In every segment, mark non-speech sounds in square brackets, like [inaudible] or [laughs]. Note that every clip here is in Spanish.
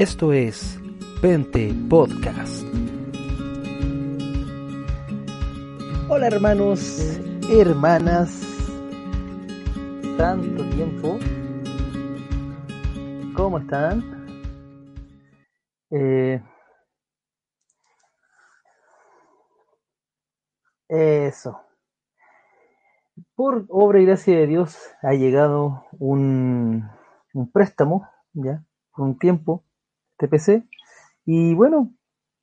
Esto es Pente Podcast. Hola hermanos, hermanas, tanto tiempo. ¿Cómo están? Eh, eso. Por obra y gracia de Dios ha llegado un, un préstamo, ya, por un tiempo, TPC, y bueno,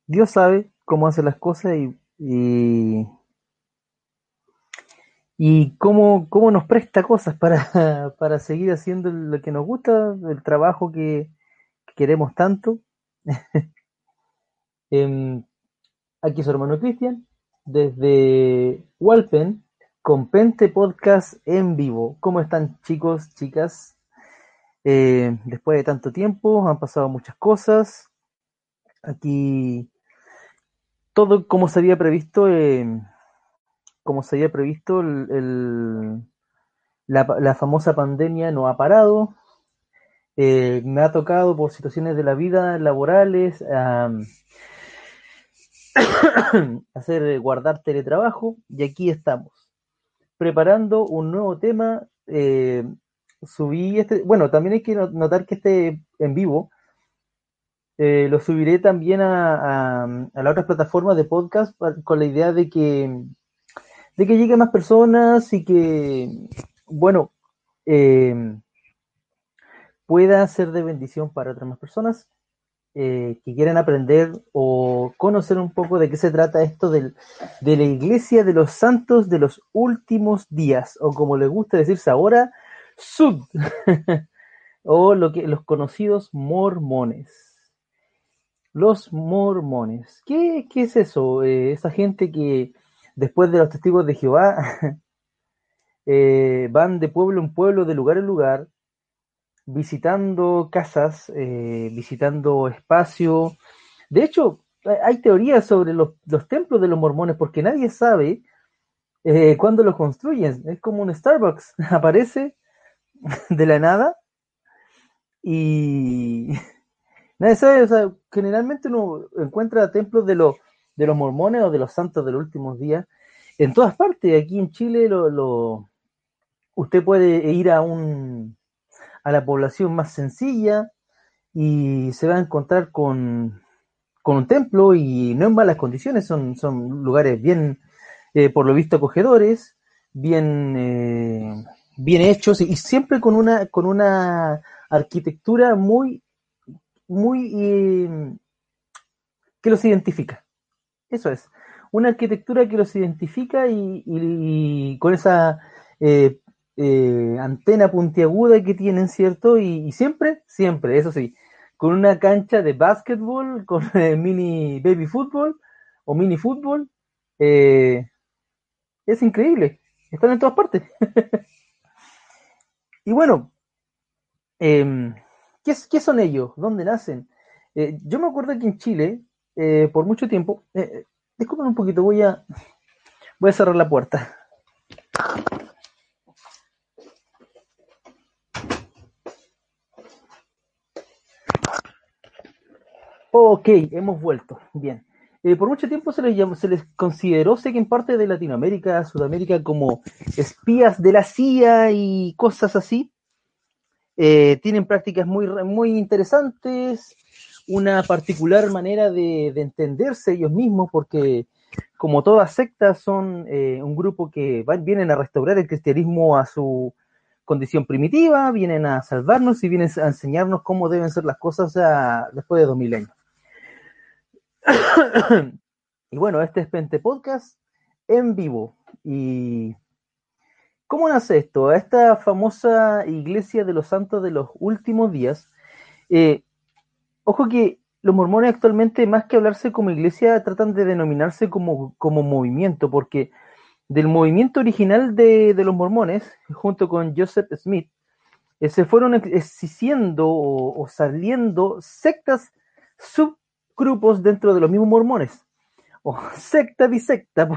Dios sabe cómo hace las cosas y, y, cómo, cómo nos presta cosas para, [laughs] para seguir haciendo lo que nos gusta, el trabajo que, que queremos tanto. [laughs] Em, aquí su hermano Cristian, desde Walpen, con Pente Podcast en vivo. ¿Cómo están chicos, chicas? Eh, después de tanto tiempo han pasado muchas cosas. Aquí todo como se había previsto, eh, como se había previsto, el, la, la, famosa pandemia no ha parado. Eh, me ha tocado por situaciones de la vida laborales [coughs] hacer guardar teletrabajo y aquí estamos preparando un nuevo tema. Subí este, bueno, también hay que notar que este en vivo eh, lo subiré también a, a, a las otras plataformas de podcast con la idea de que de que llegue más personas y que, bueno, eh, pueda ser de bendición para otras más personas eh, que quieran aprender o conocer un poco de qué se trata esto del, de la iglesia de los santos de los últimos días, o como le gusta decirse ahora, Sud, [laughs] o lo que, los conocidos mormones. Los mormones. ¿Qué, qué es eso? Eh, esa gente que después de los testigos de Jehová [laughs] eh, van de pueblo en pueblo, de lugar en lugar, visitando casas, eh, visitando espacio. De hecho, hay teorías sobre los, los, templos de los mormones porque nadie sabe cuándo los construyen. Es como un Starbucks, [laughs] aparece [laughs] de la nada y [laughs] nadie sabe. Generalmente uno encuentra templos de, los de los mormones o de los santos de los últimos días en todas partes. Aquí en Chile lo, lo usted puede ir a un a la población más sencilla y se va a encontrar con, con un templo y no en malas condiciones, son, son lugares bien, eh, por lo visto, acogedores, bien, eh, bien hechos y siempre con una, con una arquitectura muy, muy, eh, que los identifica. Eso es, una arquitectura que los identifica y, con esa eh, eh, antena puntiaguda que tienen, ¿cierto? Y, y, siempre, siempre, eso sí, con una cancha de básquetbol, [laughs] con eh, mini baby fútbol o mini fútbol. Es increíble, están en todas partes. [laughs] y bueno, eh, ¿qué, ¿qué, son ellos? ¿Dónde nacen? Eh, yo me acuerdo que en Chile, eh, por mucho tiempo, disculpen un poquito, voy a, voy a cerrar la puerta. Ok, hemos vuelto. Bien. Eh, por mucho tiempo se les, llamó, se les consideró, sé que en parte de Latinoamérica, Sudamérica, como espías de la CIA y cosas así. Eh, tienen prácticas muy, muy interesantes, una particular manera de, de, entenderse ellos mismos, porque como todas sectas son eh, un grupo que van, vienen a restaurar el cristianismo a su condición primitiva, vienen a salvarnos y vienen a enseñarnos cómo deben ser las cosas a, después de dos mil años. [coughs] y bueno, este es Pente Podcast en vivo. ¿Y cómo nace esto? Esta famosa iglesia de los santos de los últimos días. Eh, ojo que los mormones actualmente, más que hablarse como iglesia, tratan de denominarse como, como movimiento, porque del movimiento original de, de los mormones, junto con Joseph Smith, eh, se fueron existiendo o, o saliendo sectas sub grupos dentro de los mismos mormones, o [laughs] secta bisecta,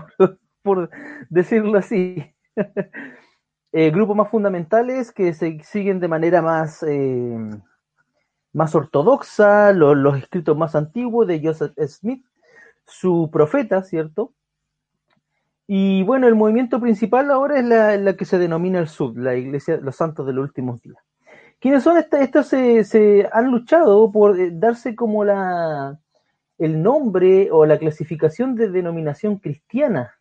por, decirlo así. [laughs] eh, grupos más fundamentales que se siguen de manera más, eh, más ortodoxa, los, escritos más antiguos de Joseph Smith, su profeta, ¿cierto? Y bueno, el movimiento principal ahora es la, que se denomina el Sud, la Iglesia de los Santos de los Últimos Días. ¿Quiénes son estas? Estos se, han luchado por eh, darse como la, el nombre o la clasificación de denominación cristiana,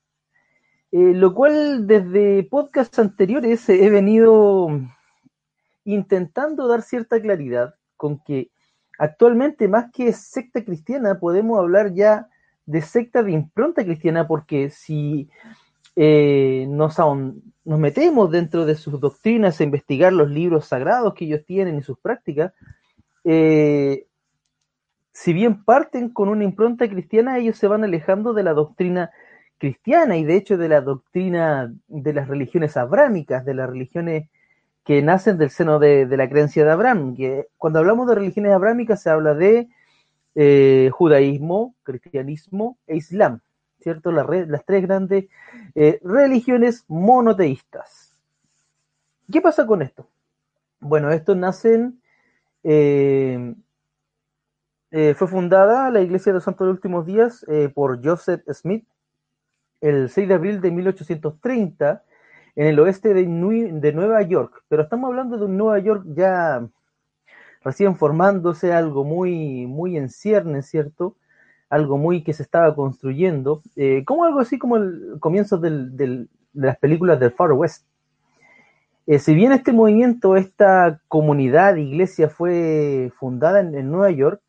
eh, lo cual desde podcasts anteriores he venido intentando dar cierta claridad con que actualmente más que secta cristiana podemos hablar ya de secta de impronta cristiana porque si eh, nos, nos metemos dentro de sus doctrinas a investigar los libros sagrados que ellos tienen y sus prácticas, eh, si bien parten con una impronta cristiana, ellos se van alejando de la doctrina cristiana y de hecho de la doctrina de las religiones abrámicas, de las religiones que nacen del seno de, la creencia de Abraham. Cuando hablamos de religiones abrámicas se habla de eh, judaísmo, cristianismo e islam, ¿cierto? Las, tres grandes eh, religiones monoteístas. ¿Qué pasa con esto? Bueno, estos nacen, fue fundada la Iglesia de los Santos de los Últimos Días por Joseph Smith el 6 de abril de 1830 en el oeste de, Nueva York, pero estamos hablando de un Nueva York ya recién formándose, algo muy, muy en cierne, ¿cierto? Algo muy que se estaba construyendo, eh, como algo así como el comienzo de las películas del Far West. Eh, si bien este movimiento, esta comunidad, iglesia fue fundada en, Nueva York,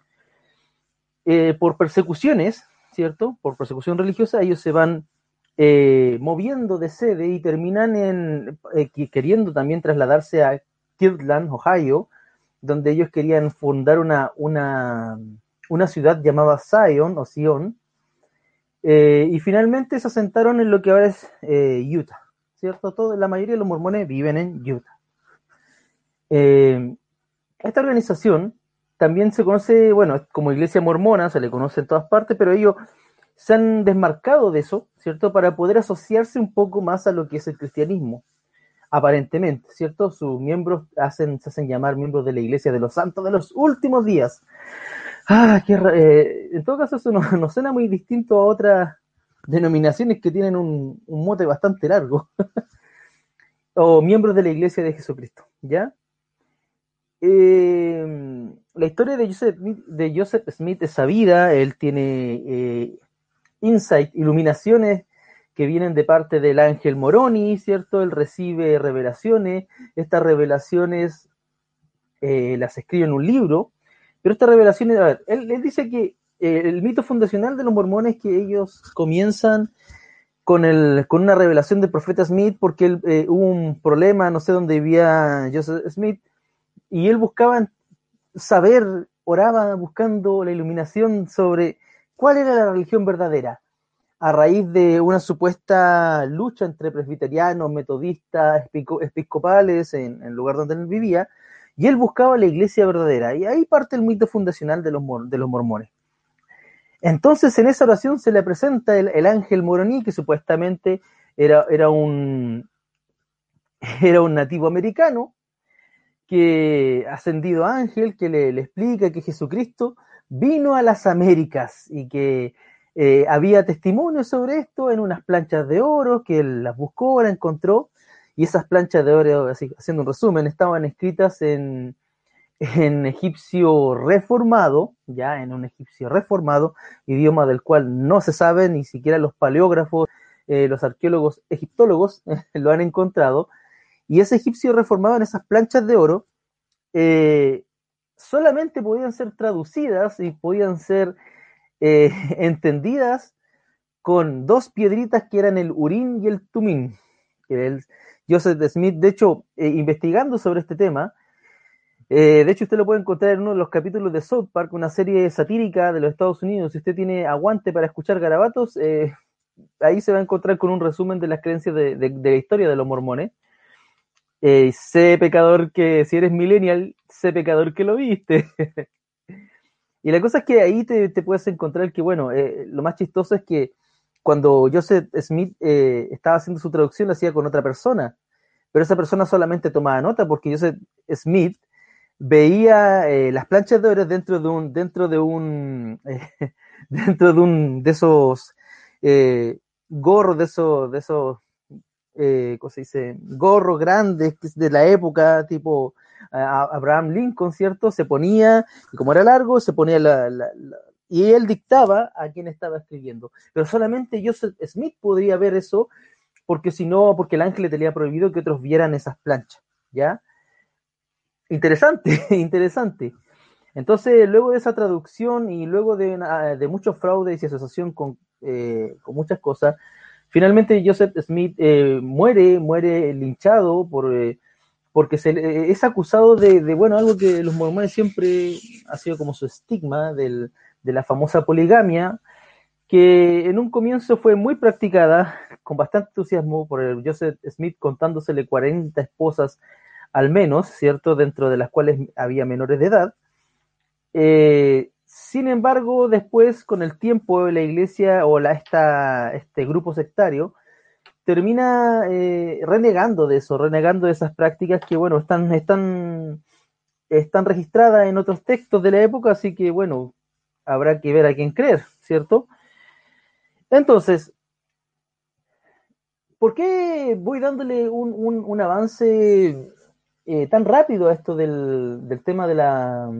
eh, por persecuciones, ¿cierto? Por persecución religiosa, ellos se van eh, moviendo de sede y terminan en, eh, queriendo también trasladarse a Kirtland, Ohio, donde ellos querían fundar una, una, una ciudad llamada Zion o Sion, y finalmente se asentaron en lo que ahora es Utah, ¿cierto? Todo, la mayoría de los mormones viven en Utah. esta organización también se conoce, bueno, como iglesia mormona, se le conoce en todas partes, pero ellos se han desmarcado de eso, ¿cierto? Para poder asociarse un poco más a lo que es el cristianismo, aparentemente, ¿cierto? Sus miembros hacen, se hacen llamar miembros de la Iglesia de los Santos de los Últimos Días. Ah, qué, eh, en todo caso eso nos no suena muy distinto a otras denominaciones que tienen un, mote bastante largo. [laughs] o miembros de la Iglesia de Jesucristo, ¿ya? Eh, la historia de Joseph, de Joseph Smith es sabida, él tiene eh, insight, iluminaciones que vienen de parte del ángel Moroni, ¿cierto? Él recibe revelaciones, estas revelaciones eh, las escribe en un libro, pero estas revelaciones, a ver, él, dice que eh, el mito fundacional de los mormones es que ellos comienzan con, el, con una revelación del profeta Smith porque él, hubo un problema, no sé dónde vivía Joseph Smith, y él buscaba saber, oraba buscando la iluminación sobre ¿Cuál era la religión verdadera? A raíz de una supuesta lucha entre presbiterianos, metodistas, episcopales en, el lugar donde él vivía, y él buscaba la iglesia verdadera. Y ahí parte el mito fundacional de los, mormones. Entonces, en esa oración se le presenta el, ángel moroní, que supuestamente era, era, un, [laughs] era un nativo americano, que ascendido ángel, que le, explica que Jesucristo vino a las Américas y que eh, había testimonios sobre esto en unas planchas de oro, que él las buscó, las encontró, y esas planchas de oro, haciendo un resumen, estaban escritas en, en egipcio reformado, ya en un egipcio reformado, idioma del cual no se sabe, ni siquiera los paleógrafos, eh, los arqueólogos egiptólogos [laughs] lo han encontrado, y ese egipcio reformado en esas planchas de oro eh, solamente podían ser traducidas y podían ser eh, [laughs] entendidas con dos piedritas que eran el Urín y el Tumín. Joseph Smith, de hecho, eh, investigando sobre este tema, de hecho usted lo puede encontrar en uno de los capítulos de South Park, una serie satírica de los Estados Unidos. Si usted tiene aguante para escuchar garabatos, ahí se va a encontrar con un resumen de las creencias de la historia de los mormones. Sé, pecador, que si eres millennial ese pecador que lo viste. [laughs] y la cosa es que ahí te, puedes encontrar que, bueno, eh, lo más chistoso es que cuando Joseph Smith eh, estaba haciendo su traducción lo hacía con otra persona, pero esa persona solamente tomaba nota porque Joseph Smith veía eh, las planchas de oro dentro de un, dentro de un, eh, [laughs] dentro de un, de esos eh, gorros, de esos, de esos, ¿cómo se dice? Gorros grandes de la época, tipo Abraham Lincoln, ¿cierto? Se ponía, y como era largo, se ponía la, y él dictaba a quien estaba escribiendo. Pero solamente Joseph Smith podría ver eso, porque si no, porque el ángel le tenía prohibido que otros vieran esas planchas, ¿ya? Interesante, [laughs] interesante. Entonces, luego de esa traducción y luego de, de muchos fraudes y asociación con, eh, con, muchas cosas, finalmente Joseph Smith eh, muere, muere linchado por, eh, porque se, es acusado de, bueno, algo que los mormones siempre ha sido como su estigma de la famosa poligamia, que en un comienzo fue muy practicada, [laughs] con bastante entusiasmo, por Joseph Smith contándosele 40 esposas al menos, ¿cierto? Dentro de las cuales había menores de edad. Eh, sin embargo, después, con el tiempo, la iglesia o la, este grupo sectario termina eh, renegando de eso, renegando de esas prácticas que, bueno, están, están, están registradas en otros textos de la época, así que, bueno, habrá que ver a quién creer, ¿cierto? Entonces, ¿por qué voy dándole un, un avance eh, tan rápido esto del, del, tema de la,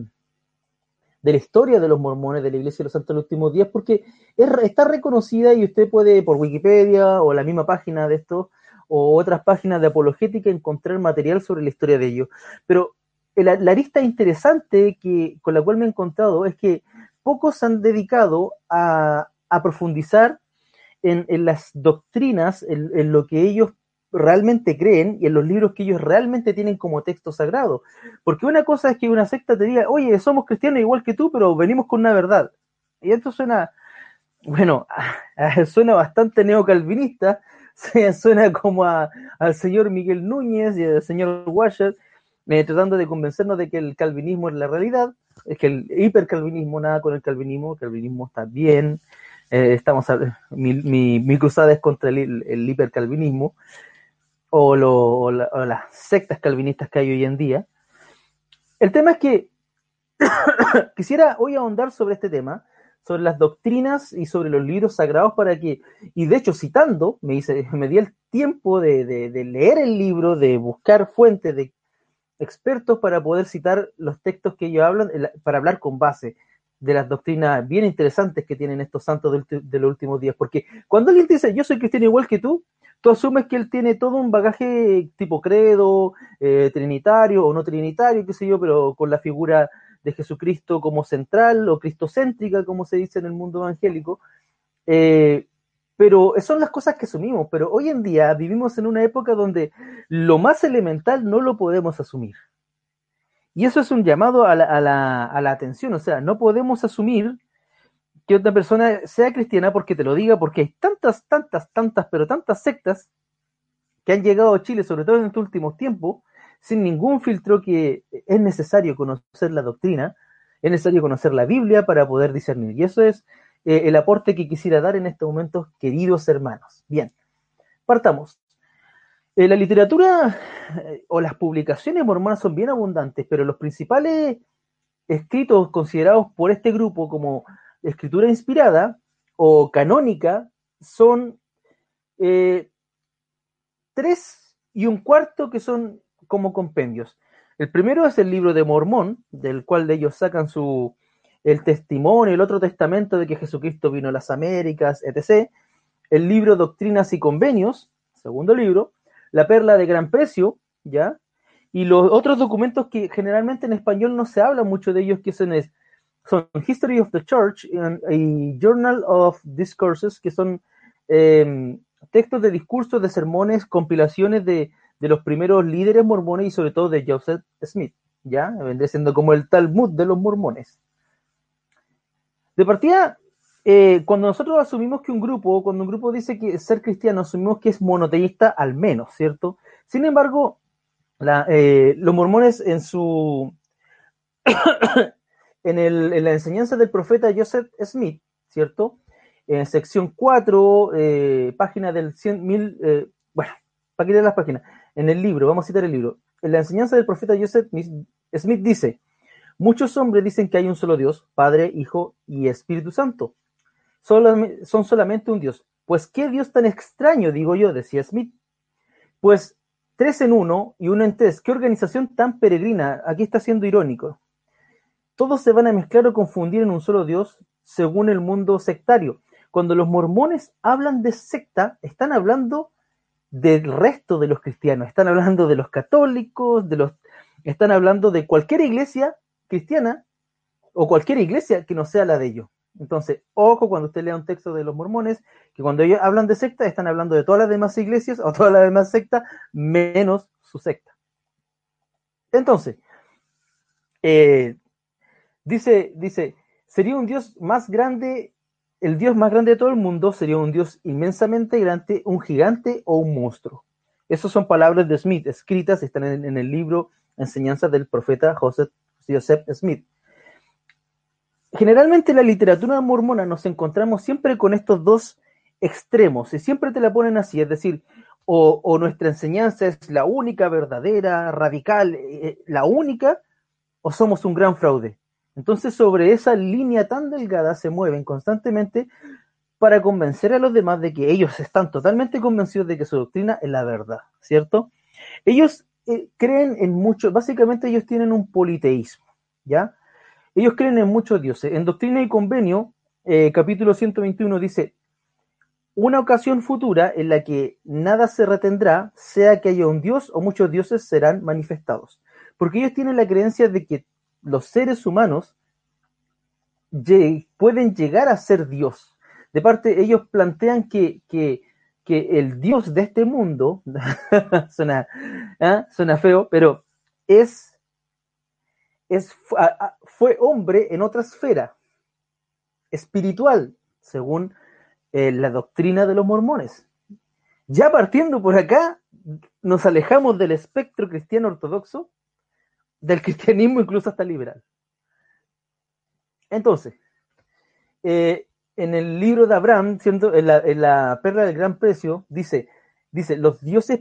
de la historia de los mormones de la Iglesia de los Santos de los Últimos Días, porque es, está reconocida y usted puede por Wikipedia o la misma página de esto o otras páginas de apologética encontrar material sobre la historia de ellos. Pero la, la arista interesante que, con la cual me he encontrado es que pocos se han dedicado a, a profundizar en, en, las doctrinas, en, lo que ellos realmente creen y en los libros que ellos realmente tienen como texto sagrado. Porque una cosa es que una secta te diga, oye, somos cristianos igual que tú, pero venimos con una verdad. Y esto suena, bueno, [laughs] suena bastante neocalvinista, [laughs] suena como a, al señor Miguel Núñez y al señor Washer, eh, tratando de convencernos de que el calvinismo es la realidad, es que el hipercalvinismo nada con el calvinismo, el calvinismo está bien, eh, estamos a, mi, mi, cruzada es contra el, el hipercalvinismo, o, las sectas calvinistas que hay hoy en día. El tema es que [coughs] quisiera hoy ahondar sobre este tema, sobre las doctrinas y sobre los libros sagrados para que, y de hecho citando, me, [laughs] di el tiempo de, leer el libro, de buscar fuentes de expertos para poder citar los textos que ellos hablan, para hablar con base de las doctrinas bien interesantes que tienen estos santos de, de los últimos días. Porque cuando alguien dice, yo soy cristiano igual que tú, tú asumes que él tiene todo un bagaje tipo credo, eh, trinitario o no trinitario, qué sé yo, pero con la figura de Jesucristo como central o cristocéntrica, como se dice en el mundo evangélico. Eh, pero son las cosas que asumimos, pero hoy en día vivimos en una época donde lo más elemental no lo podemos asumir. Y eso es un llamado a la, atención, o sea, no podemos asumir que otra persona sea cristiana porque te lo diga, porque hay tantas, tantas, tantas, pero tantas sectas que han llegado a Chile, sobre todo en estos últimos tiempos, sin ningún filtro que es necesario conocer la doctrina, es necesario conocer la Biblia para poder discernir. Y eso es eh, el aporte que quisiera dar en estos momentos, queridos hermanos. Bien, partamos. Eh, la literatura eh, o las publicaciones mormonas son bien abundantes, pero los principales escritos considerados por este grupo como escritura inspirada o canónica son eh, tres y un cuarto que son como compendios. El primero es el libro de Mormón, del cual de ellos sacan su el testimonio, el otro testamento de que Jesucristo vino a las Américas, etc. El libro Doctrinas y Convenios, segundo libro, La Perla de Gran Precio, ¿ya? Y los otros documentos que generalmente en español no se habla mucho de ellos, que son es son History of the Church y Journal of Discourses, que son eh, textos de discursos, de sermones, compilaciones de, de, los primeros líderes mormones y sobre todo de Joseph Smith, ¿ya? Vendría siendo como el Talmud de los mormones. De partida, eh, cuando nosotros asumimos que un grupo, cuando un grupo dice que ser cristiano, asumimos que es monoteísta al menos, ¿cierto? Sin embargo, eh, los mormones en su en, la enseñanza del profeta Joseph Smith, ¿cierto? En sección 4, eh, página del 100 mil, eh, bueno, para quitar las páginas, en el libro, vamos a citar el libro, en la enseñanza del profeta Joseph Smith dice, muchos hombres dicen que hay un solo Dios, Padre, Hijo y Espíritu Santo. son solamente un Dios. Pues qué Dios tan extraño, digo yo, decía Smith. Pues tres en uno y uno en tres. Qué organización tan peregrina. Aquí está siendo irónico. Todos se van a mezclar o confundir en un solo Dios según el mundo sectario. Cuando los mormones hablan de secta, están hablando del resto de los cristianos, están hablando de los católicos, de los, están hablando de cualquier iglesia cristiana o cualquier iglesia que no sea la de ellos. Entonces, ojo cuando usted lea un texto de los mormones, que cuando ellos hablan de secta, están hablando de todas las demás iglesias o todas las demás sectas, menos su secta. Entonces, eh, dice, dice, sería un Dios más grande, el Dios más grande de todo el mundo sería un Dios inmensamente grande, un gigante o un monstruo. Esas son palabras de Smith, escritas, están en, el libro Enseñanzas del profeta Joseph, Joseph Smith. Generalmente en la literatura mormona nos encontramos siempre con estos dos extremos y siempre te la ponen así, es decir, o, nuestra enseñanza es la única, verdadera, radical, eh, eh, la única, o somos un gran fraude. Entonces sobre esa línea tan delgada se mueven constantemente para convencer a los demás de que ellos están totalmente convencidos de que su doctrina es la verdad, ¿cierto? Ellos eh, creen en mucho, básicamente ellos tienen un politeísmo, ¿ya? Ellos creen en muchos dioses. En Doctrina y Convenio, eh, capítulo 121 dice, una ocasión futura en la que nada se retendrá, sea que haya un dios o muchos dioses serán manifestados. Porque ellos tienen la creencia de que los seres humanos pueden llegar a ser Dios. De parte, ellos plantean que, el Dios de este mundo, [laughs] suena, ¿ah? suena feo, pero es, es, fue hombre en otra esfera espiritual, según eh, la doctrina de los mormones. Ya partiendo por acá, nos alejamos del espectro cristiano ortodoxo, del cristianismo incluso hasta liberal. Entonces, eh, en el libro de Abraham, siendo en, la, perla del gran precio, dice, dice, los dioses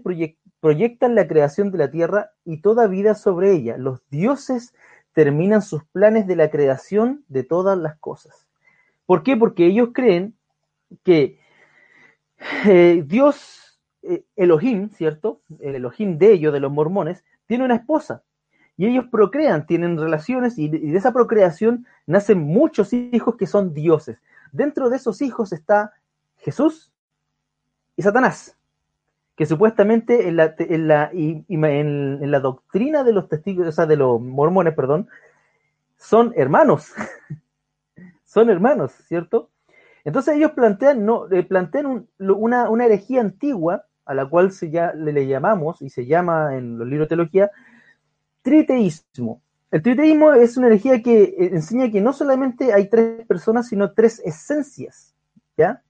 proyectan la creación de la tierra y toda vida sobre ella. Los dioses terminan sus planes de la creación de todas las cosas. ¿Por qué? Porque ellos creen que eh, Dios, eh, Elohim, ¿cierto? El Elohim de ellos, de los mormones, tiene una esposa. Y ellos procrean, tienen relaciones y de esa procreación nacen muchos hijos que son dioses. Dentro de esos hijos está Jesús y Satanás que supuestamente en la, en la, en, la doctrina de los testigos, o sea, de los mormones, perdón, son hermanos. [laughs] son hermanos, ¿cierto? Entonces ellos plantean, no, eh, plantean una, una, herejía antigua, a la cual se ya, le, llamamos, y se llama en los libros de teología, triteísmo. El triteísmo es una herejía que eh, enseña que no solamente hay tres personas, sino tres esencias, ¿ya?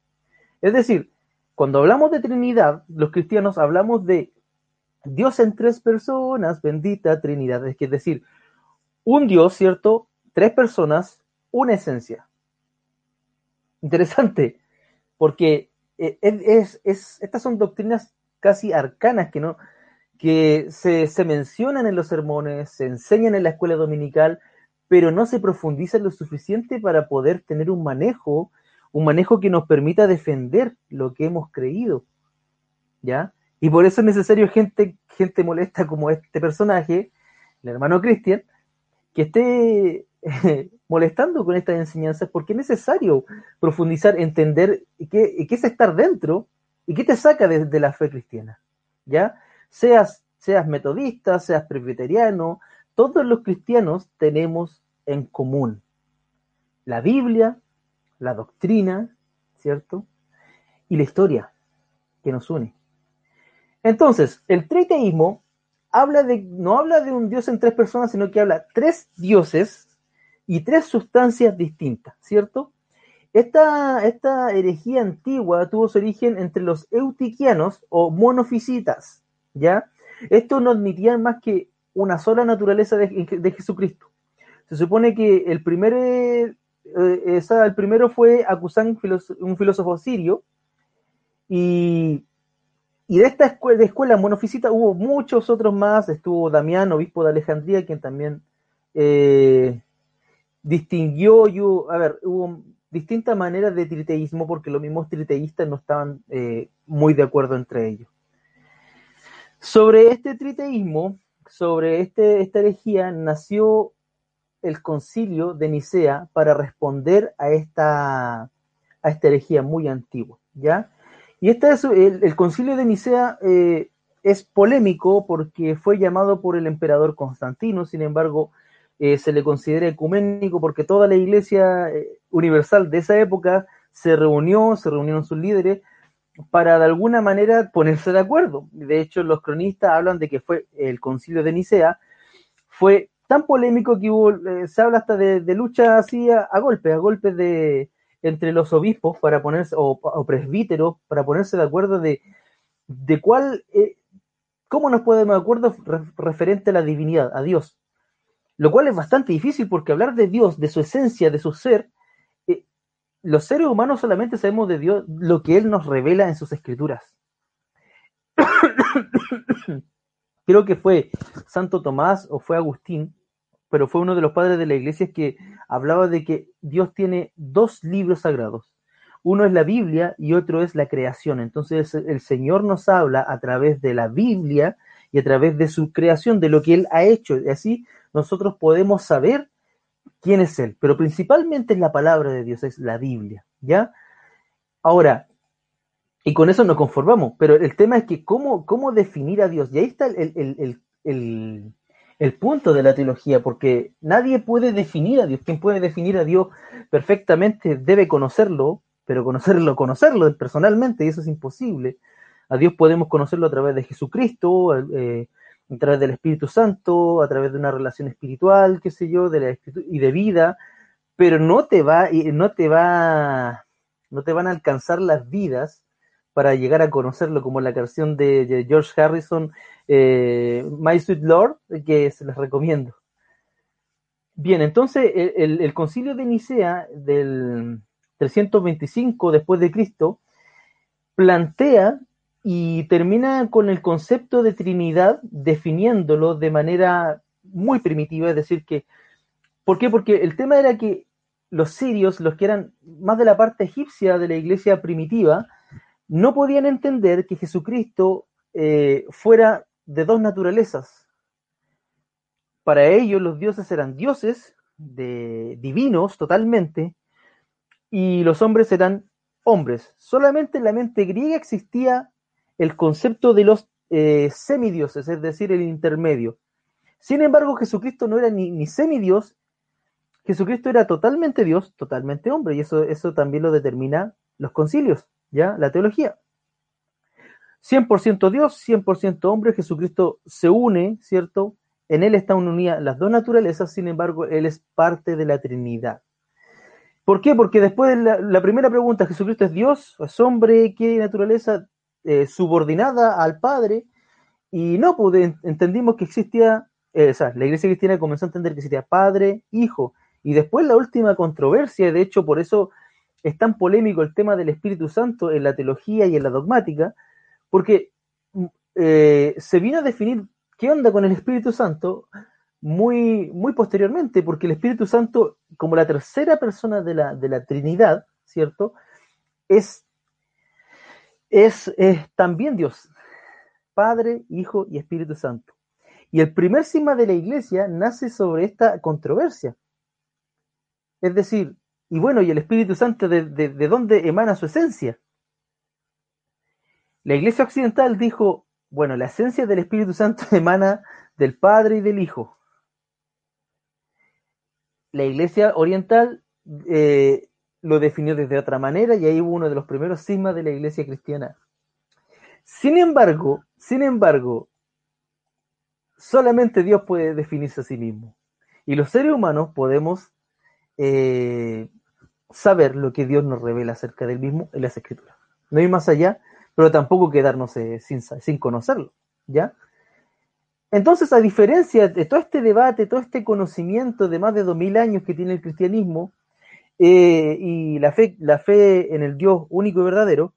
Es decir, cuando hablamos de Trinidad, los cristianos hablamos de Dios en tres personas, bendita Trinidad, es decir, un Dios, ¿cierto? Tres personas, una esencia. Interesante, porque eh, es, estas son doctrinas casi arcanas que no que se, se, mencionan en los sermones, se enseñan en la escuela dominical, pero no se profundizan lo suficiente para poder tener un manejo un manejo que nos permita defender lo que hemos creído, ¿ya? Y por eso es necesario gente, gente molesta como este personaje, el hermano Cristian, que esté [laughs] molestando con estas enseñanzas, porque es necesario profundizar, entender qué, qué es estar dentro y qué te saca de, la fe cristiana, ¿ya? Seas, seas metodista, seas presbiteriano, todos los cristianos tenemos en común la Biblia, la doctrina, ¿cierto? Y la historia que nos une. Entonces, el triteísmo habla de, no habla de un dios en tres personas, sino que habla tres dioses y tres sustancias distintas, ¿cierto? Esta, esta herejía antigua tuvo su origen entre los eutiquianos o monofisitas, ¿ya? Estos no admitían más que una sola naturaleza de, de Jesucristo. Se supone que el primer eh, el primero fue Acusán, un filósofo sirio, y, de esta escuela, de escuela monofisita hubo muchos otros más, estuvo Damián, obispo de Alejandría, quien también eh, distinguió, yo, a ver, hubo distintas maneras de triteísmo porque los mismos triteístas no estaban eh, muy de acuerdo entre ellos. Sobre este triteísmo, sobre este, esta herejía, nació el concilio de Nicea para responder a esta, a esta herejía muy antigua, ¿ya? Y este es, el, concilio de Nicea eh, es polémico porque fue llamado por el emperador Constantino, sin embargo, eh, se le considera ecuménico porque toda la iglesia eh, universal de esa época se reunió, se reunieron sus líderes para de alguna manera ponerse de acuerdo. De hecho, los cronistas hablan de que fue el concilio de Nicea, fue tan polémico que hubo, eh, se habla hasta de, lucha así a, golpes, a golpes de entre los obispos para ponerse, o, presbíteros, para ponerse de acuerdo de, de cuál, cómo nos podemos de acuerdo referente a la divinidad, a Dios lo cual es bastante difícil porque hablar de Dios, de su esencia, de su ser, eh, los seres humanos solamente sabemos de Dios lo que Él nos revela en sus escrituras. [coughs] Creo que fue Santo Tomás o fue Agustín, pero fue uno de los padres de la iglesia que hablaba de que Dios tiene dos libros sagrados. Uno es la Biblia y otro es la creación. Entonces el Señor nos habla a través de la Biblia y a través de su creación, de lo que Él ha hecho. Y así nosotros podemos saber quién es Él, pero principalmente es la palabra de Dios, es la Biblia, ¿ya? Ahora, y con eso nos conformamos, pero el tema es que cómo, cómo definir a Dios, y ahí está el, el, punto de la teología, porque nadie puede definir a Dios, quien puede definir a Dios perfectamente debe conocerlo, pero conocerlo, conocerlo personalmente, y eso es imposible. A Dios podemos conocerlo a través de Jesucristo, eh, a través del Espíritu Santo, a través de una relación espiritual, qué sé yo, de la y de vida, pero no te va, no te va, no te van a alcanzar las vidas para llegar a conocerlo, como la canción de George Harrison, eh, My Sweet Lord, que se les recomiendo. Bien, entonces el, el concilio de Nicea del 325 después de Cristo plantea y termina con el concepto de Trinidad definiéndolo de manera muy primitiva, es decir, que, ¿por qué? Porque el tema era que los sirios, los que eran más de la parte egipcia de la iglesia primitiva, no podían entender que Jesucristo eh, fuera de dos naturalezas. Para ellos los dioses eran dioses de, divinos totalmente y los hombres eran hombres. Solamente en la mente griega existía el concepto de los eh, semidioses, es decir, el intermedio. Sin embargo, Jesucristo no era ni, semidios, Jesucristo era totalmente Dios, totalmente hombre, y eso, eso también lo determina los concilios, ¿ya? La teología. 100% Dios, 100% hombre, Jesucristo se une, ¿cierto? En él están unidas las dos naturalezas, sin embargo, él es parte de la Trinidad. ¿Por qué? Porque después de la, la primera pregunta, ¿Jesucristo es Dios? ¿Es hombre? ¿Qué naturaleza? Eh, subordinada al Padre, y no, pues entendimos que existía, eh, o sea, la iglesia cristiana comenzó a entender que existía Padre, Hijo, y después la última controversia, de hecho por eso es tan polémico el tema del Espíritu Santo en la teología y en la dogmática, porque mm, eh, se vino a definir qué onda con el Espíritu Santo muy, muy posteriormente, porque el Espíritu Santo, como la tercera persona de la, de la Trinidad, ¿cierto? Es es, también Dios, Padre, Hijo y Espíritu Santo. Y el primer cisma de la iglesia nace sobre esta controversia. Es decir, y bueno, ¿y el Espíritu Santo de, de, dónde emana su esencia? La iglesia occidental dijo, bueno, la esencia del Espíritu Santo [laughs] emana del Padre y del Hijo. La iglesia oriental eh, lo definió desde otra manera y ahí hubo uno de los primeros cismas de la iglesia cristiana. Sin embargo, sin embargo, solamente Dios puede definirse a sí mismo. Y los seres humanos podemos eh, saber lo que Dios nos revela acerca del mismo en las escrituras. No ir más allá, pero tampoco quedarnos eh, sin, sin conocerlo. ¿Ya? Entonces, a diferencia de todo este debate, todo este conocimiento de más de dos mil años que tiene el cristianismo, eh, y la fe, la fe en el Dios único y verdadero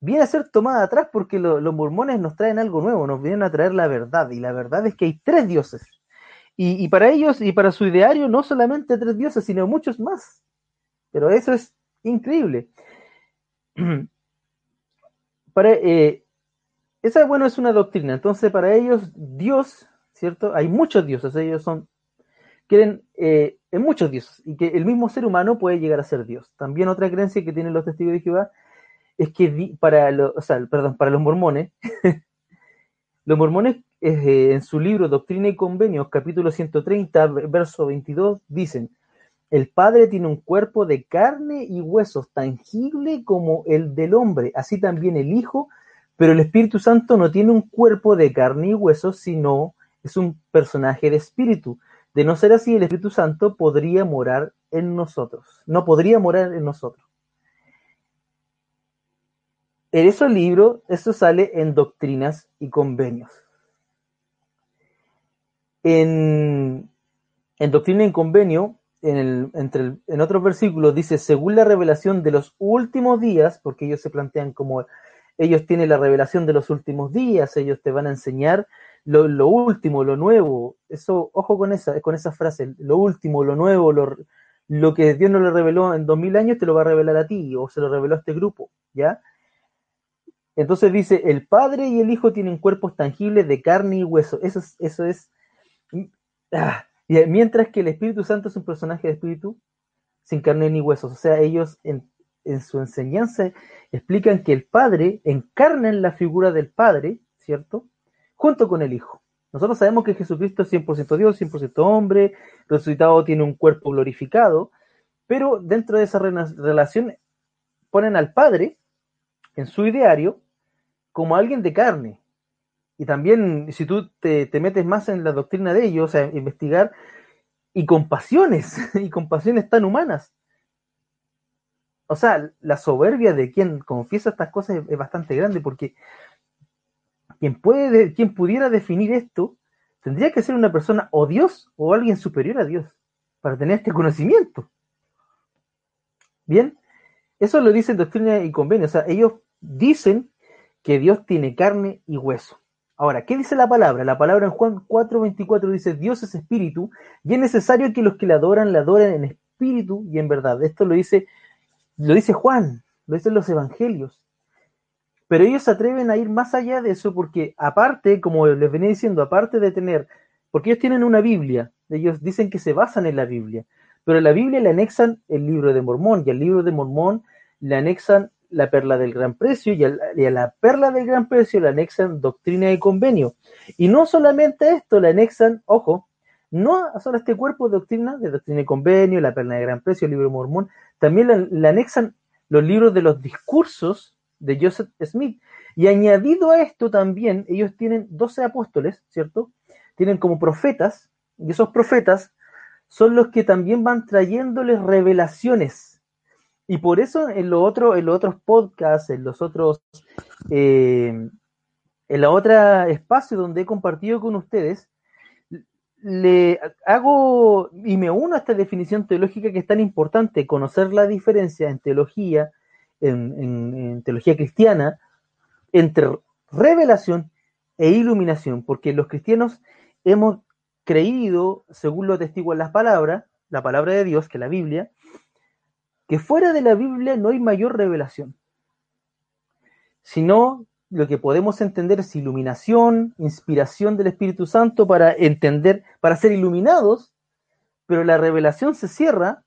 viene a ser tomada atrás porque los mormones nos traen algo nuevo, nos vienen a traer la verdad, y la verdad es que hay tres dioses. Y, para ellos y para su ideario no solamente tres dioses, sino muchos más. Pero eso es increíble. [clears throat] Para, eh, esa, bueno, es una doctrina. Entonces, para ellos, Dios, ¿cierto? Hay muchos dioses. Ellos son, quieren eh, en muchos dioses. Y que el mismo ser humano puede llegar a ser Dios. También otra creencia que tienen los testigos de Jehová es que para, perdón, para los mormones, [laughs] los mormones eh, en su libro Doctrina y Convenios, capítulo 130, verso 22, dicen, el Padre tiene un cuerpo de carne y huesos tangible como el del hombre, así también el Hijo, pero el Espíritu Santo no tiene un cuerpo de carne y huesos, sino es un personaje de espíritu. De no ser así, el Espíritu Santo podría morar en nosotros, no podría morar en nosotros. En esos libros, eso sale en doctrinas y convenios. En, Doctrina y Convenio, en, en otros versículos, dice, según la revelación de los últimos días, porque ellos se plantean como ellos tienen la revelación de los últimos días, ellos te van a enseñar lo, último, lo nuevo. Eso, ojo con esa, con esa frase, lo último, lo nuevo, lo, lo que Dios no le reveló en dos mil años, te lo va a revelar a ti, o se lo reveló a este grupo, ¿ya? Entonces dice, el Padre y el Hijo tienen cuerpos tangibles de carne y hueso. Eso es, eso es Ah, mientras que el Espíritu Santo es un personaje de espíritu sin carne ni huesos. O sea, ellos en, su enseñanza explican que el Padre encarna en la figura del Padre, ¿cierto? Junto con el Hijo. Nosotros sabemos que Jesucristo es 100% Dios, 100% hombre, resucitado tiene un cuerpo glorificado, pero dentro de esa relación ponen al Padre en su ideario como alguien de carne, y también, si tú te, metes más en la doctrina de ellos, o sea, investigar, y con pasiones, [laughs] y con pasiones tan humanas. O sea, la soberbia de quien confiesa estas cosas es, bastante grande, porque quien, puede, quien pudiera definir esto tendría que ser una persona o Dios o alguien superior a Dios para tener este conocimiento. Bien, eso lo dicen doctrina y convenio. O sea, ellos dicen que Dios tiene carne y hueso. Ahora, ¿qué dice la palabra? La palabra en Juan 4:24 dice, Dios es espíritu y es necesario que los que le adoran, le adoren en espíritu y en verdad. Esto lo dice, lo dice Juan, lo dicen los evangelios. Pero ellos se atreven a ir más allá de eso porque aparte, como les venía diciendo, aparte de tener, porque ellos tienen una Biblia, ellos dicen que se basan en la Biblia, pero a la Biblia le anexan el libro de Mormón y al libro de Mormón le anexan la perla del gran precio y a, la perla del gran precio le anexan doctrina y convenio. Y no solamente esto, le anexan, ojo, no solo este cuerpo de doctrina, de doctrina y convenio, la perla del gran precio, el libro mormón, también le, anexan los libros de los discursos de Joseph Smith. Y añadido a esto también, ellos tienen 12 apóstoles, ¿cierto? Tienen como profetas, y esos profetas son los que también van trayéndoles revelaciones y por eso en, lo otro, en los otros podcasts, en los otros, eh, en la otra espacio donde he compartido con ustedes, le hago y me uno a esta definición teológica que es tan importante, conocer la diferencia en teología, en, teología cristiana, entre revelación e iluminación, porque los cristianos hemos creído, según lo en las palabras, la palabra de Dios, que es la Biblia, que fuera de la Biblia no hay mayor revelación, sino lo que podemos entender es iluminación, inspiración del Espíritu Santo para entender, para ser iluminados, pero la revelación se cierra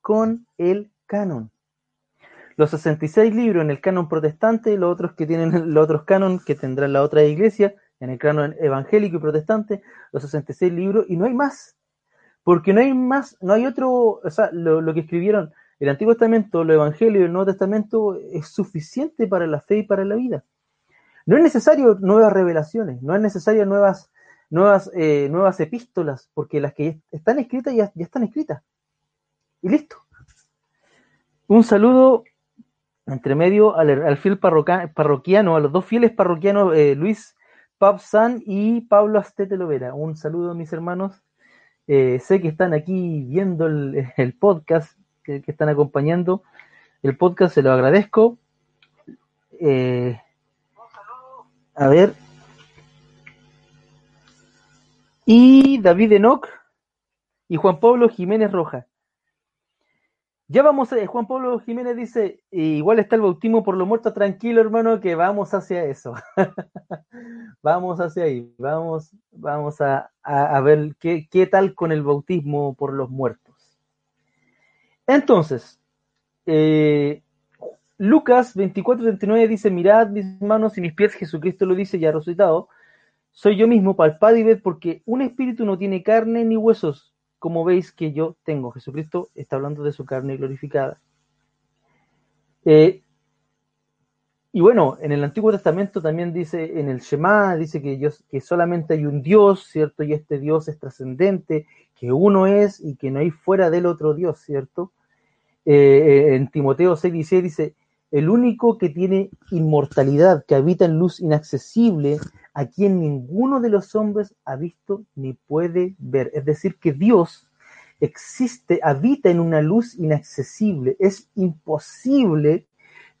con el canon. Los 66 libros en el canon protestante, los otros que tienen [laughs] los otros canon que tendrá la otra iglesia, en el canon evangélico y protestante, los 66 libros, y no hay más. Porque no hay más, no hay otro, o sea, lo, lo que escribieron el Antiguo Testamento, los Evangelios y el Nuevo Testamento es suficiente para la fe y para la vida. No es necesario nuevas revelaciones, no es necesario nuevas, nuevas, eh, nuevas epístolas, porque las que están escritas ya, están escritas. Y listo. Un saludo entre medio al, fiel parroquiano, a los dos fieles parroquianos, eh, Luis San y Pablo Astete Lovera. Un saludo, mis hermanos. Eh, sé que están aquí viendo el podcast que, están acompañando el podcast, se lo agradezco. Eh, a ver. y David Enoch y Juan Pablo Jiménez Roja. Ya vamos, a, Juan Pablo Jiménez dice, igual está el bautismo por lo muerto, tranquilo hermano, que vamos hacia eso. [laughs] vamos hacia ahí, vamos, vamos a, ver qué, qué, tal con el bautismo por los muertos. Entonces, eh, Lucas 24:39 dice, mirad mis manos y mis pies, Jesucristo lo dice ya resucitado, soy yo mismo, palpad y ved, porque un espíritu no tiene carne ni huesos, como veis que yo tengo. Jesucristo está hablando de su carne glorificada. Eh, y bueno, en el Antiguo Testamento también dice, en el Shema, dice que, que solamente hay un Dios, ¿cierto? Y este Dios es trascendente, que uno es y que no hay fuera del otro Dios, ¿cierto? Eh, eh, en Timoteo 6, dice, el único que tiene inmortalidad, que habita en luz inaccesible, a quien ninguno de los hombres ha visto ni puede ver. Es decir, que Dios existe, habita en una luz inaccesible. Es imposible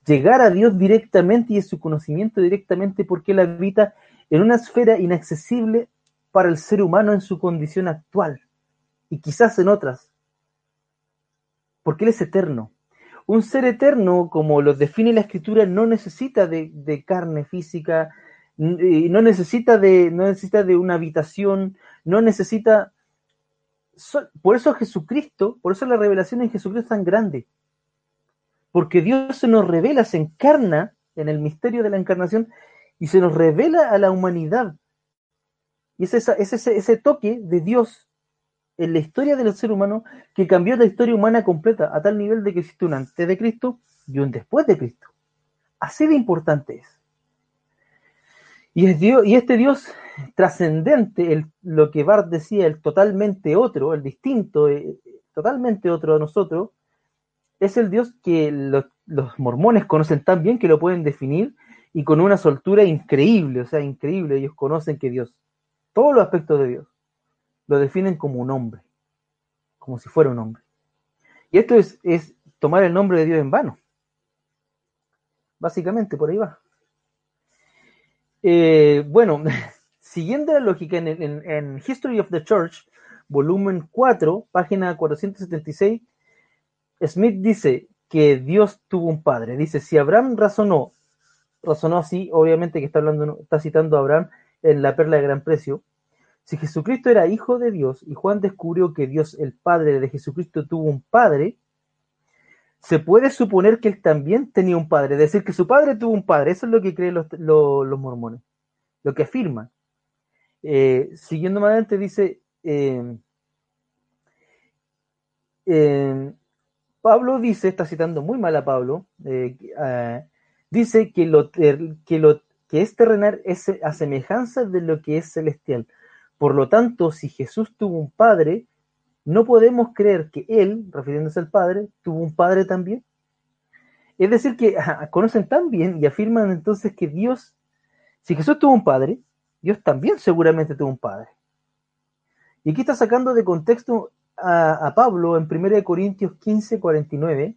llegar a Dios directamente y a su conocimiento directamente porque Él habita en una esfera inaccesible para el ser humano en su condición actual y quizás en otras, porque Él es eterno. Un ser eterno, como lo define la escritura, no necesita de, carne física, no necesita de, no necesita de una habitación, no necesita... por eso Jesucristo, por eso la revelación en Jesucristo es tan grande. Porque Dios se nos revela, se encarna en el misterio de la encarnación y se nos revela a la humanidad. Y es, es ese, ese toque de Dios en la historia del ser humano que cambió la historia humana completa a tal nivel de que existe un antes de Cristo y un después de Cristo. Así de importante es. Y, este Dios trascendente, lo que Bart decía, el totalmente otro, el distinto, eh, totalmente otro a nosotros, es el Dios que los mormones conocen tan bien que lo pueden definir y con una soltura increíble, o sea, increíble. Ellos conocen que Dios, todos los aspectos de Dios, lo definen como un hombre, como si fuera un hombre. Y esto es, tomar el nombre de Dios en vano. Básicamente, por ahí va. Eh, bueno, [laughs] siguiendo la lógica, en, History of the Church, volumen 4, página 476, Smith dice que Dios tuvo un padre. Dice, si Abraham razonó, razonó así, obviamente que está hablando, está citando a Abraham en la perla de gran precio, si Jesucristo era hijo de Dios y Juan descubrió que Dios, el Padre de Jesucristo, tuvo un padre, se puede suponer que él también tenía un padre, es decir, que su padre tuvo un padre. Eso es lo que creen los, mormones, lo que afirman. Eh, siguiendo más adelante, dice: eh, eh, Pablo dice, está citando muy mal a Pablo, dice que que lo que es terrenal es a semejanza de lo que es celestial. Por lo tanto, si Jesús tuvo un padre, no podemos creer que él, refiriéndose al padre, tuvo un padre también. Es decir, que conocen tan bien y afirman entonces que Dios, si Jesús tuvo un padre, Dios también seguramente tuvo un padre. Y aquí está sacando de contexto a, Pablo en 1 Corintios 15, 49,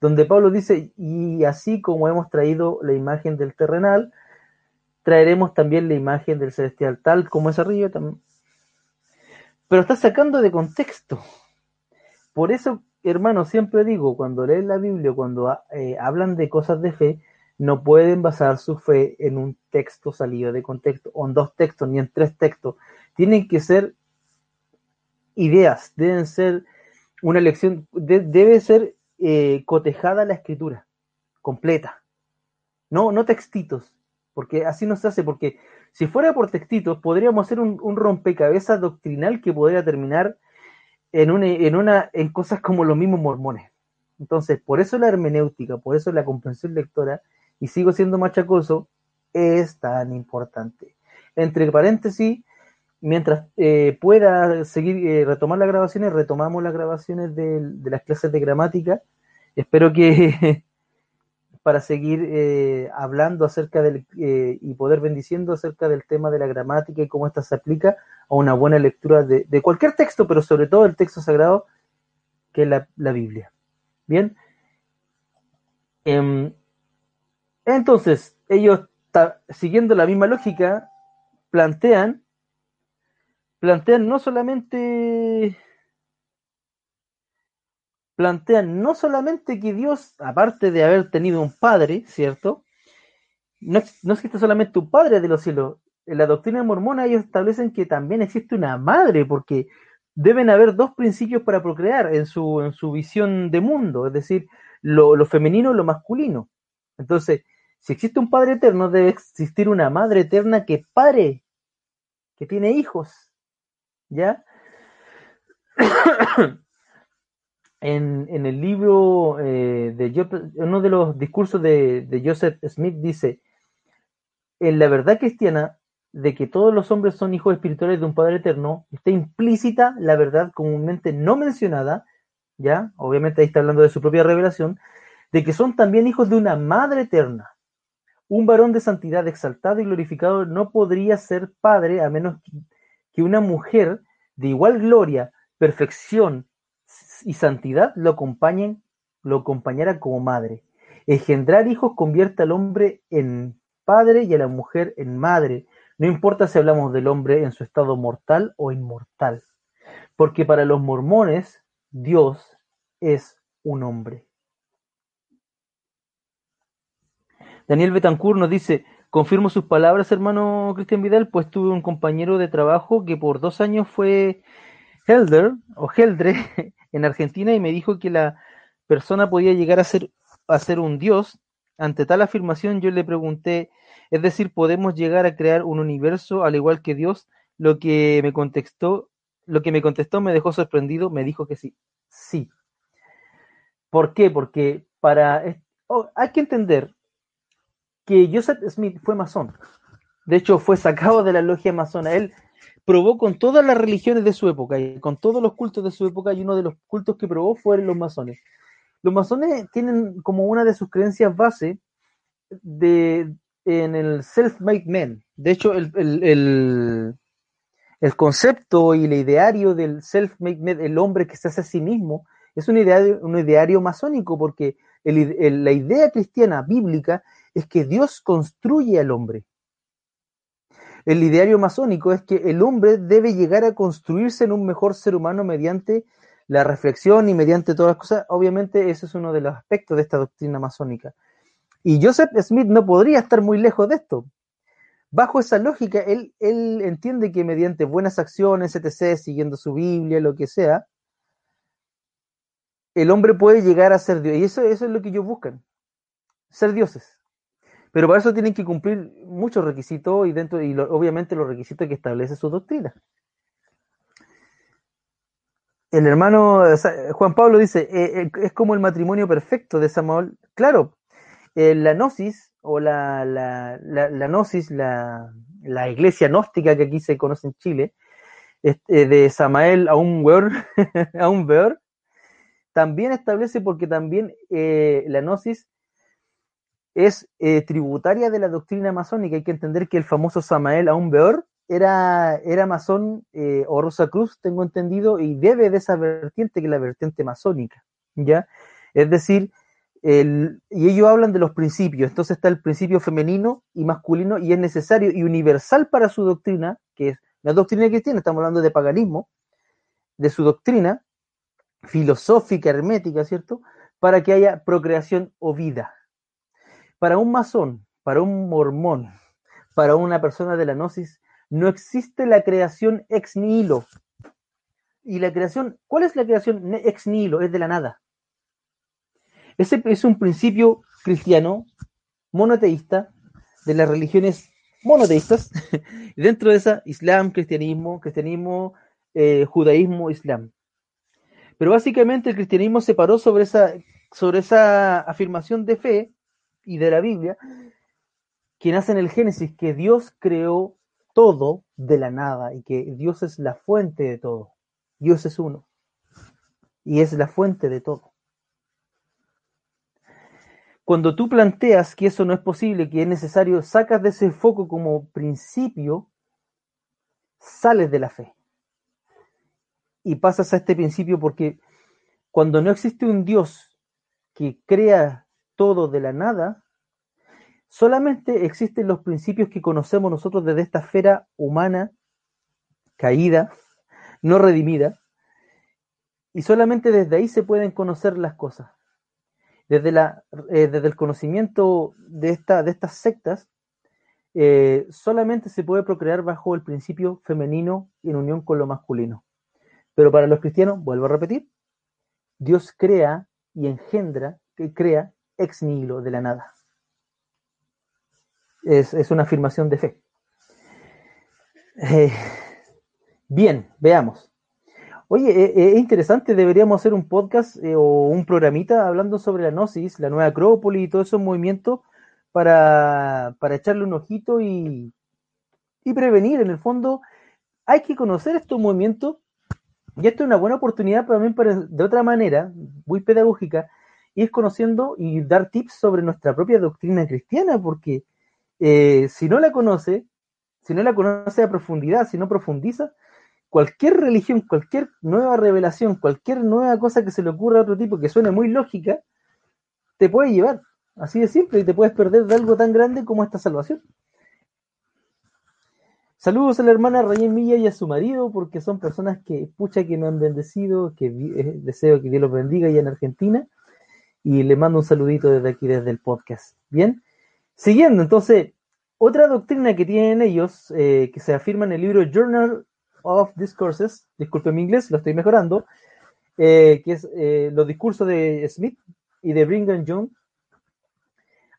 donde Pablo dice, y así como hemos traído la imagen del terrenal, traeremos también la imagen del celestial, tal como es arriba también. Pero está sacando de contexto. Por eso, hermano, siempre digo, cuando leen la Biblia, cuando eh, hablan de cosas de fe, no pueden basar su fe en un texto salido de contexto, o en dos textos, ni en tres textos. Tienen que ser ideas, deben ser una lección, debe ser eh, cotejada la escritura, completa. No, no textitos, porque así no se hace, porque si fuera por textitos, podríamos hacer un, rompecabezas doctrinal que podría terminar en, una, en, una, en cosas como los mismos mormones. Entonces, por eso la hermenéutica, por eso la comprensión lectora, y sigo siendo machacoso, es tan importante. Entre paréntesis, mientras eh, pueda seguir, eh, retomar las grabaciones, retomamos las grabaciones de, de las clases de gramática. Espero que [laughs] para seguir eh, hablando acerca del eh, y poder bendiciendo acerca del tema de la gramática y cómo ésta se aplica a una buena lectura de, cualquier texto, pero sobre todo el texto sagrado que es la, Biblia. Bien. Em, entonces, ellos, siguiendo la misma lógica, plantean, plantean no solamente plantean no solamente que Dios, aparte de haber tenido un padre, ¿cierto? No, no existe solamente un padre de los cielos. En la doctrina mormona ellos establecen que también existe una madre, porque deben haber dos principios para procrear en su, en su visión de mundo, es decir, lo, lo femenino y lo masculino. Entonces, si existe un Padre eterno, debe existir una Madre eterna que pare, que tiene hijos. ¿Ya? [coughs] en, el libro eh, de uno de los discursos de, de Joseph Smith dice, en la verdad cristiana de que todos los hombres son hijos espirituales de un Padre eterno, está implícita la verdad comúnmente no mencionada, ya, obviamente ahí está hablando de su propia revelación, de que son también hijos de una Madre eterna. Un varón de santidad exaltado y glorificado no podría ser padre a menos que una mujer de igual gloria, perfección y santidad lo acompañen, lo acompañara como madre. Engendrar hijos convierte al hombre en padre y a la mujer en madre, no importa si hablamos del hombre en su estado mortal o inmortal, porque para los mormones Dios es un hombre. Daniel Betancourt nos dice, confirmo sus palabras, hermano Cristian Vidal, pues tuve un compañero de trabajo que por dos años fue Helder o Heldre en Argentina y me dijo que la persona podía llegar a ser, a ser un dios. Ante tal afirmación yo le pregunté, es decir, podemos llegar a crear un universo al igual que Dios. Lo que me contestó, lo que me contestó me dejó sorprendido, me dijo que sí. Sí. ¿Por qué? Porque para oh, hay que entender que Joseph Smith fue masón. De hecho, fue sacado de la logia masona. Él probó con todas las religiones de su época y con todos los cultos de su época y uno de los cultos que probó fueron los masones. Los masones tienen como una de sus creencias base de, en el self-made man. De hecho, el, el, el, concepto y el ideario del self-made man, el hombre que se hace a sí mismo, es un un ideario masónico porque la idea cristiana bíblica es que Dios construye al hombre. El ideario masónico es que el hombre debe llegar a construirse en un mejor ser humano mediante la reflexión y mediante todas las cosas. Obviamente ese es uno de los aspectos de esta doctrina masónica. Y Joseph Smith no podría estar muy lejos de esto. Bajo esa lógica, él, él entiende que mediante buenas acciones, etc., siguiendo su Biblia, lo que sea, el hombre puede llegar a ser Dios. Y eso, eso es lo que ellos buscan, ser dioses. Pero para eso tienen que cumplir muchos requisitos y dentro y obviamente los requisitos que establece su doctrina. El hermano Juan Pablo dice, eh, eh, es como el matrimonio perfecto de Samuel. Claro, eh, la gnosis o la, la, la, gnosis, la, la, iglesia gnóstica que aquí se conoce en Chile, de Samael a un [laughs] a un también establece porque también eh, la gnosis es eh, tributaria de la doctrina masónica. Hay que entender que el famoso Samael Aun Beor era, era masón o Rosa Cruz, tengo entendido, y debe de esa vertiente que es la vertiente masónica. ¿ya? Es decir, y ellos hablan de los principios, entonces está el principio femenino y masculino y es necesario y universal para su doctrina, que es la doctrina cristiana, estamos hablando de paganismo, de su doctrina filosófica, hermética, ¿cierto? Para que haya procreación o vida. Para un masón, para un mormón, para una persona de la gnosis, no existe la creación ex nihilo. Y la creación, ¿cuál es la creación ex nihilo? Es de la nada. Ese es un principio cristiano monoteísta de las religiones monoteístas. [laughs] Dentro de esa, Islam, cristianismo, cristianismo, eh, judaísmo, Islam. Pero básicamente el cristianismo se paró sobre esa, sobre esa afirmación de fe y de la Biblia, nace en el Génesis, que Dios creó todo de la nada y que Dios es la fuente de todo. Dios es uno y es la fuente de todo. Cuando tú planteas que eso no es posible, que es necesario, sacas de ese foco como principio, sales de la fe. Y pasas a este principio porque cuando no existe un Dios que crea todo de la nada, solamente existen los principios que conocemos nosotros desde esta esfera humana caída, no redimida, y solamente desde ahí se pueden conocer las cosas. Desde, eh, el conocimiento de, esta, de estas sectas, eh, solamente se puede procrear bajo el principio femenino en unión con lo masculino. Pero para los cristianos, vuelvo a repetir, Dios crea y engendra, que crea ex nihilo de la nada. Es, una afirmación de fe. Eh, bien, veamos. Oye, eh, eh, es interesante, deberíamos hacer un podcast o un programita hablando sobre la Gnosis, la nueva Acrópolis y todos esos movimientos para, echarle un ojito y, y prevenir. En el fondo, hay que conocer estos movimientos y esto es una buena oportunidad también para, de otra manera, muy pedagógica, ir conociendo y dar tips sobre nuestra propia doctrina cristiana, porque eh, si no la conoce, si no la conoce a profundidad, si no profundiza, cualquier religión, cualquier nueva revelación, cualquier nueva cosa que se le ocurra a otro tipo que suene muy lógica, te puede llevar, así de simple, y te puedes perder de algo tan grande como esta salvación. Saludos a la hermana Rayén Milla y a su marido, porque son personas que, pucha, que me han bendecido, que eh, deseo que Dios los bendiga allá en Argentina. Y le mando un saludito desde aquí, desde el podcast. Bien, siguiendo, entonces, otra doctrina que tienen ellos, eh, que se afirma en el libro Journal of Discourses, disculpe mi inglés, lo estoy mejorando, eh, que es los discursos de Smith y de Brigham Young,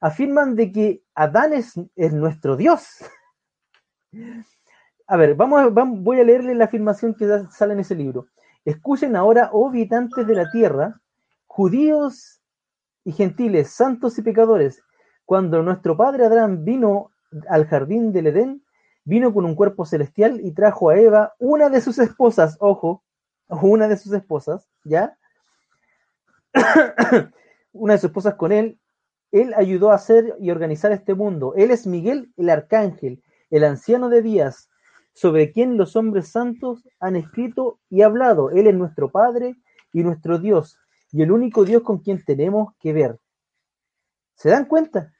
afirman de que Adán es, es nuestro Dios. [laughs] A ver, vamos, voy a leerle la afirmación que sale en ese libro. Escuchen ahora, oh habitantes de la tierra, judíos y gentiles, santos y pecadores, cuando nuestro padre Adán vino al jardín del Edén, vino con un cuerpo celestial y trajo a Eva, una de sus esposas, ojo, una de sus esposas, ¿ya? [coughs] una de sus esposas con él, él ayudó a hacer y organizar este mundo. Él es Miguel el arcángel, el anciano de días, sobre quien los hombres santos han escrito y hablado. Él es nuestro Padre y nuestro Dios, y el único Dios con quien tenemos que ver. ¿Se dan cuenta?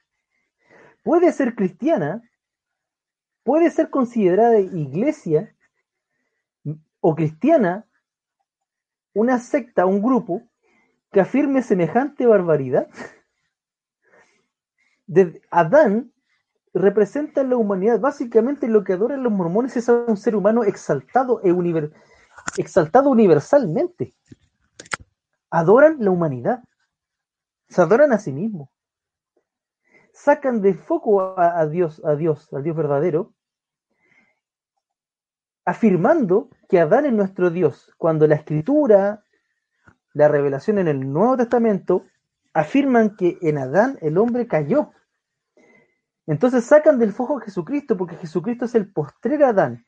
Puede ser cristiana, puede ser considerada iglesia o cristiana una secta, un grupo que afirme semejante barbaridad. Adán representan la humanidad. Básicamente lo que adoran los mormones es a un ser humano exaltado, e exaltado universalmente. Adoran la humanidad. Se adoran a sí mismos. Sacan de foco a, Dios, a Dios, al Dios verdadero, afirmando que Adán es nuestro Dios, cuando la escritura, la revelación en el Nuevo Testamento, afirman que en Adán el hombre cayó entonces sacan del foco a Jesucristo, porque Jesucristo es el postrer Adán.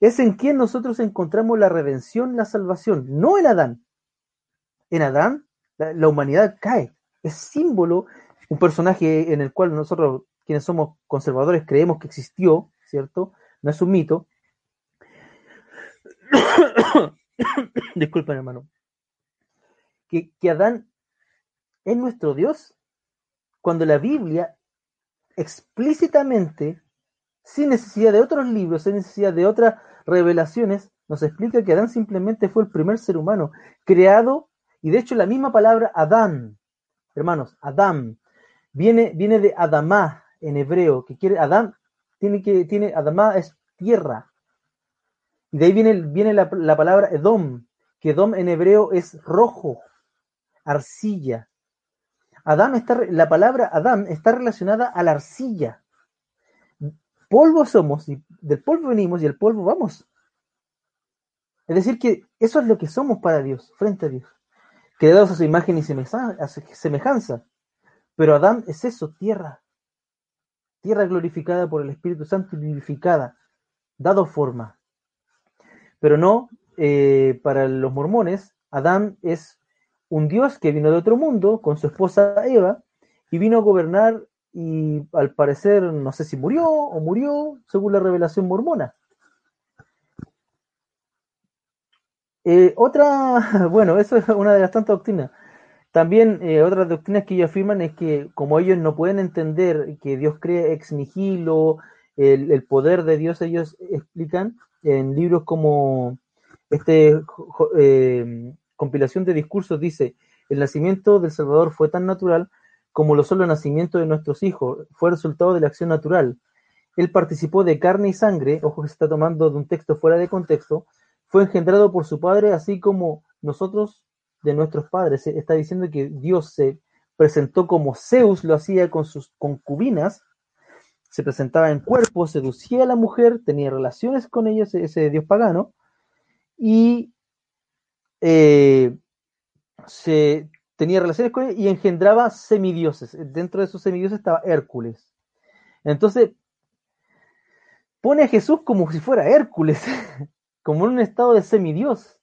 Es en quien nosotros encontramos la redención, la salvación, no en Adán. En Adán la, humanidad cae. Es símbolo, un personaje en el cual nosotros, quienes somos conservadores, creemos que existió, ¿cierto? No es un mito. [coughs] Disculpen, hermano. Que, que Adán es nuestro Dios, cuando la Biblia explícitamente, sin necesidad de otros libros, sin necesidad de otras revelaciones, nos explica que Adán simplemente fue el primer ser humano creado, y de hecho la misma palabra Adán, hermanos, Adán, viene, viene de Adamá en hebreo, que quiere, Adán, tiene que, tiene, Adamá es tierra, y de ahí viene, viene la, la palabra Edom, que Edom en hebreo es rojo, arcilla. Adán está, la palabra Adán está relacionada a la arcilla. Polvo somos, y del polvo venimos y el polvo vamos. Es decir, que eso es lo que somos para Dios, frente a Dios. Creados a su imagen y semejanza. Pero Adán es eso, tierra. Tierra glorificada por el Espíritu Santo y vivificada, dado forma. Pero no, eh, para los mormones, Adán es un dios que vino de otro mundo con su esposa Eva y vino a gobernar y al parecer no sé si murió o murió según la revelación mormona. Eh, otra, [laughs] bueno, eso es una de las tantas doctrinas. También eh, otras doctrinas que ellos afirman es que como ellos no pueden entender que Dios cree ex nihilo, el, poder de Dios, ellos explican en libros como este eh, compilación de discursos dice, el nacimiento del Salvador fue tan natural como lo solo el nacimiento de nuestros hijos, fue resultado de la acción natural. Él participó de carne y sangre, ojo que se está tomando de un texto fuera de contexto, fue engendrado por su padre, así como nosotros de nuestros padres. Está diciendo que Dios se presentó como Zeus lo hacía con sus concubinas, se presentaba en cuerpo, seducía a la mujer, tenía relaciones con ella, ese, dios pagano, y eh, se tenía relaciones con ella y engendraba semidioses. Dentro de esos semidioses estaba Hércules. Entonces, pone a Jesús como si fuera Hércules, [laughs] como en un estado de semidios,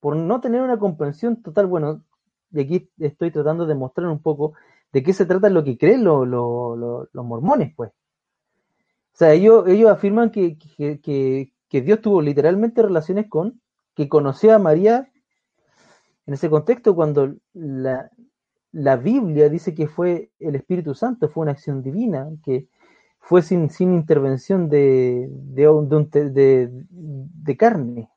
por no tener una comprensión total. Bueno, y aquí estoy tratando de mostrar un poco de qué se trata lo que creen los mormones, pues. O sea, ellos, ellos afirman que, Dios tuvo literalmente relaciones con, que conoció a María en ese contexto cuando la, Biblia dice que fue el Espíritu Santo, fue una acción divina, que fue sin, sin intervención de, de, de, carne.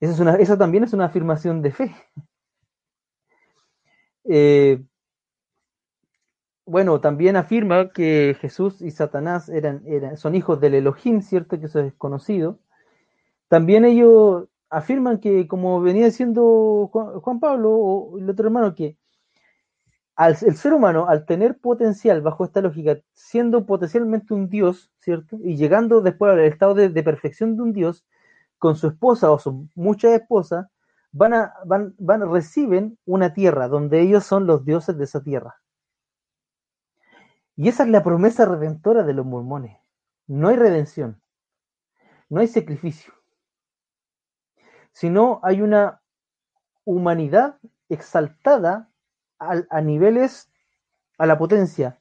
Esa, es una, esa también es una afirmación de fe. [laughs] Eh, bueno, también afirma que Jesús y Satanás eran, eran, son hijos del Elohim, ¿cierto? Que eso es desconocido. También ellos afirman que, como venía diciendo Juan, Pablo o el otro hermano, que al, el ser humano, al tener potencial bajo esta lógica, siendo potencialmente un Dios, ¿cierto? Y llegando después al estado de, perfección de un Dios, con su esposa o su muchas esposas, van a, van, van, reciben una tierra donde ellos son los dioses de esa tierra. Y esa es la promesa redentora de los mormones. No hay redención, no hay sacrificio, sino hay una humanidad exaltada a, niveles, a la potencia.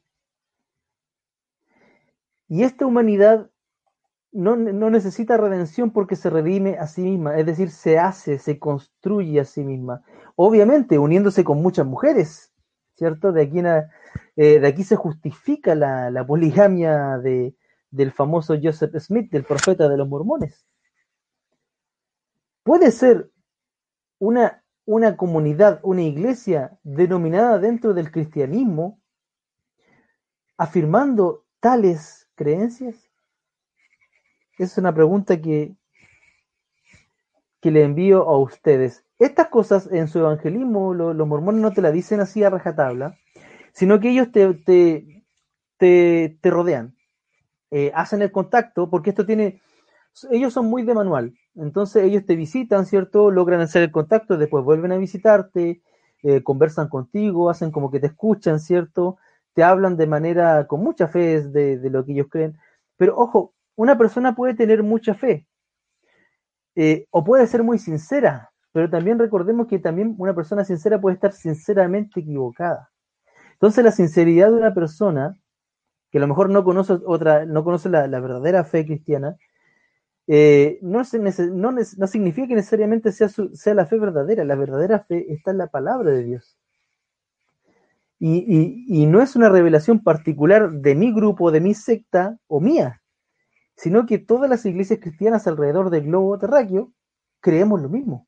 Y esta humanidad no, no, necesita redención porque se redime a sí misma, es decir, se hace, se construye a sí misma. Obviamente, uniéndose con muchas mujeres, ¿cierto? De aquí, eh, de aquí se justifica la, poligamia de, del famoso Joseph Smith, del profeta de los mormones. Puede ser una, una comunidad, una iglesia denominada dentro del cristianismo, afirmando tales creencias? Es una pregunta que, que le envío a ustedes. Estas cosas en su evangelismo los mormones no te la dicen así a rajatabla, sino que ellos te, te, te, rodean, eh, hacen el contacto, porque esto tiene, ellos son muy de manual, entonces ellos te visitan, ¿cierto? Logran hacer el contacto, después vuelven a visitarte, eh, conversan contigo, hacen como que te escuchan, ¿cierto? Te hablan de manera con mucha fe de, lo que ellos creen. Pero ojo, una persona puede tener mucha fe eh, o puede ser muy sincera, pero también recordemos que también una persona sincera puede estar sinceramente equivocada. Entonces la sinceridad de una persona que a lo mejor no conoce otra, no conoce la, verdadera fe cristiana, eh, no, significa que necesariamente sea, sea la fe verdadera. La verdadera fe está en la palabra de Dios. Y, y, no es una revelación particular de mi grupo, de mi secta o mía, sino que todas las iglesias cristianas alrededor del globo terráqueo creemos lo mismo.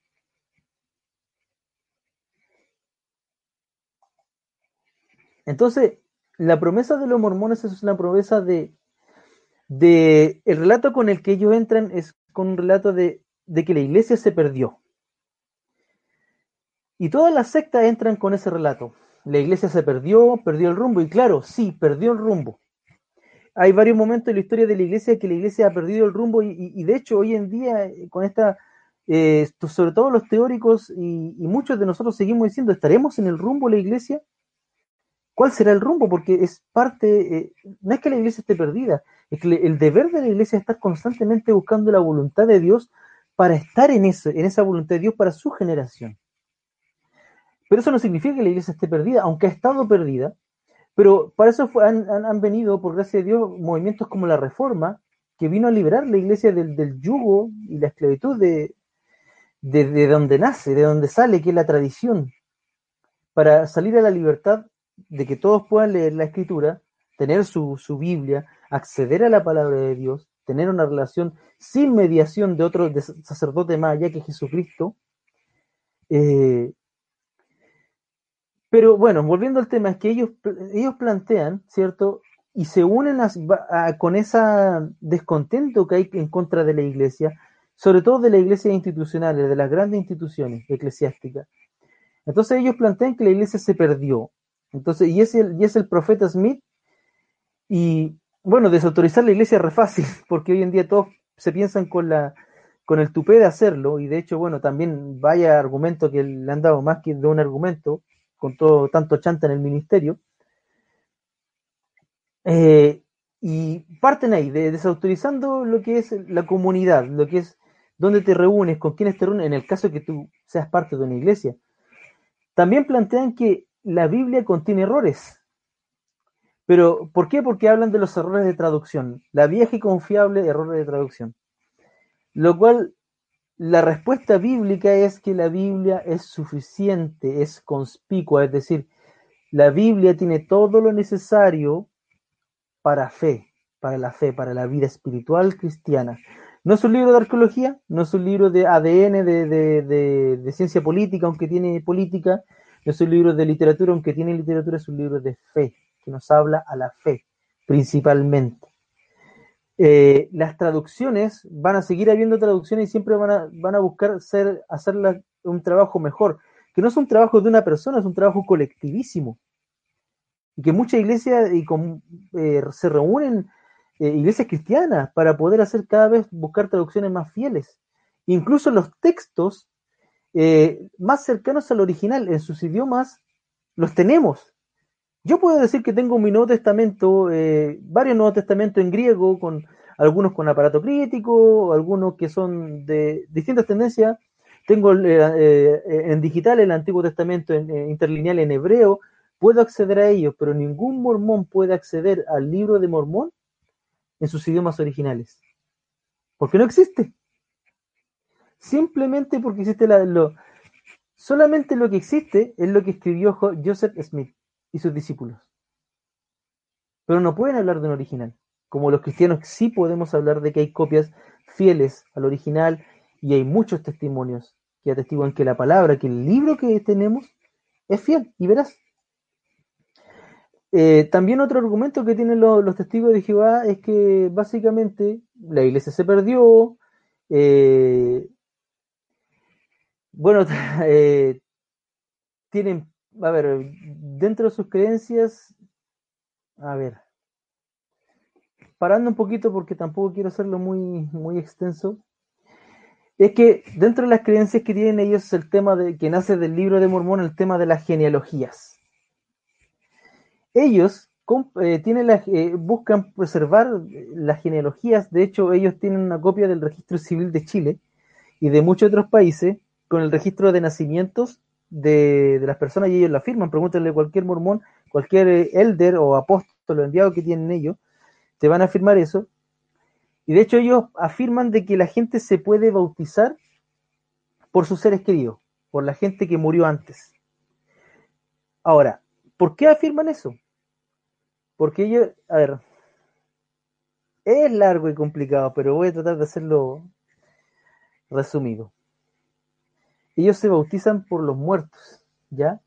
Entonces, la promesa de los mormones es una promesa de, de el relato con el que ellos entran es con un relato de, que la iglesia se perdió. Y todas las sectas entran con ese relato. La iglesia se perdió, perdió el rumbo. Y claro, sí, perdió el rumbo. Hay varios momentos en la historia de la iglesia que la iglesia ha perdido el rumbo y, de hecho hoy en día eh, con esta, eh, sobre todo los teóricos y, y, muchos de nosotros seguimos diciendo, ¿estaremos en el rumbo la iglesia? cuál será el rumbo, porque es parte, eh, no es que la iglesia esté perdida, es que el deber de la iglesia es estar constantemente buscando la voluntad de Dios para estar en, en esa voluntad de Dios para su generación. Pero eso no significa que la iglesia esté perdida, aunque ha estado perdida, pero para eso han, venido, por gracia de Dios, movimientos como la Reforma, que vino a liberar la iglesia del, yugo y la esclavitud de, de donde nace, de donde sale, que es la tradición, para salir a la libertad de que todos puedan leer la escritura, tener su, Biblia, acceder a la palabra de Dios, tener una relación sin mediación de otro sacerdote más allá que Jesucristo. Eh, pero bueno, volviendo al tema, es que ellos, ellos plantean, ¿cierto? Y se unen con ese descontento que hay en contra de la iglesia, sobre todo de la iglesia institucional, de las grandes instituciones eclesiásticas. Entonces ellos plantean que la iglesia se perdió. Entonces, y es el, y es el profeta Smith, y bueno, desautorizar la iglesia es re fácil, [laughs] porque hoy en día todos se piensan con la con el tupé de hacerlo, y de hecho, bueno, también vaya argumento que le han dado más que de un argumento, con todo tanto chanta en el ministerio. Eh, y parten ahí, de, desautorizando lo que es la comunidad, lo que es dónde te reúnes, con quiénes te reúnes, en el caso que tú seas parte de una iglesia. También plantean que la Biblia contiene errores. Pero, ¿por qué? Porque hablan de los errores de traducción, la vieja y confiable errores de traducción. Lo cual, la respuesta bíblica es que la Biblia es suficiente, es conspicua, es decir, la Biblia tiene todo lo necesario para fe, para la fe, para la vida espiritual cristiana. No es un libro de arqueología, no es un libro de ADN, de, ciencia política, aunque tiene política, no es un libro de literatura, aunque tiene literatura, es un libro de fe, nos habla a la fe, principalmente. Eh, las traducciones, van a seguir habiendo traducciones y siempre van a, van a buscar ser, hacer un trabajo mejor, que no es un trabajo de una persona, es un trabajo colectivísimo. Y que muchas iglesias y eh, se reúnen eh, iglesias cristianas para poder hacer cada vez buscar traducciones más fieles. Incluso los textos más cercanos al original en sus idiomas los tenemos. Yo puedo decir que tengo mi Nuevo Testamento, eh, varios Nuevos Testamentos en griego, con algunos con aparato crítico, algunos que son de distintas tendencias. Tengo en digital el Antiguo Testamento en, interlineal en hebreo. Puedo acceder a ellos, pero ningún mormón puede acceder al libro de Mormón en sus idiomas originales. Porque no existe. Simplemente porque existe la, lo, solamente lo que existe es lo que escribió Joseph Smith y sus discípulos. Pero no pueden hablar de un original. Como los cristianos sí podemos hablar de que hay copias fieles al original y hay muchos testimonios que atestiguan que la palabra, que el libro que tenemos es fiel y verás. Eh, también otro argumento que tienen los, testigos de Jehová es que básicamente la iglesia se perdió. Eh, bueno, [laughs] eh, tienen, a ver, dentro de sus creencias, a ver, parando un poquito porque tampoco quiero hacerlo muy, muy extenso, es que dentro de las creencias que tienen ellos el tema de que nace del libro de Mormón, el tema de las genealogías. Ellos eh, eh, buscan preservar las genealogías, de hecho ellos tienen una copia del registro civil de Chile y de muchos otros países con el registro de nacimientos de, las personas y ellos la firman, pregúntale a cualquier mormón, cualquier eh, elder o apóstol o enviado que tienen ellos, te van a afirmar eso. Y de hecho ellos afirman de que la gente se puede bautizar por sus seres queridos, por la gente que murió antes. Ahora, ¿Por qué afirman eso? Porque ellos, a ver, es largo y complicado, pero voy a tratar de hacerlo resumido. Ellos se bautizan por los muertos, ¿ya?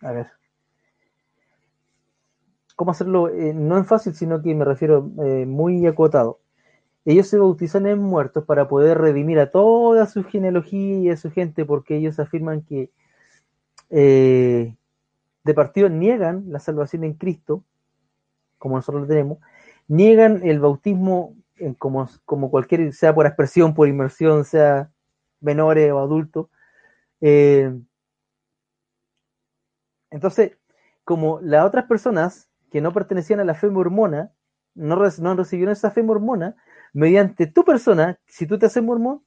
A ver. ¿Cómo hacerlo? Eh, no es fácil, sino que me refiero eh, muy acotado. Ellos se bautizan en muertos para poder redimir a toda su genealogía y a su gente, porque ellos afirman que eh, de partido niegan la salvación en Cristo, como nosotros lo tenemos, niegan el bautismo en como, como cualquier, sea por expresión, por inmersión, sea menores o adultos. Eh, entonces, como las otras personas que no pertenecían a la fe mormona, no, recibieron esa fe mormona, mediante tu persona, si tú te haces mormón,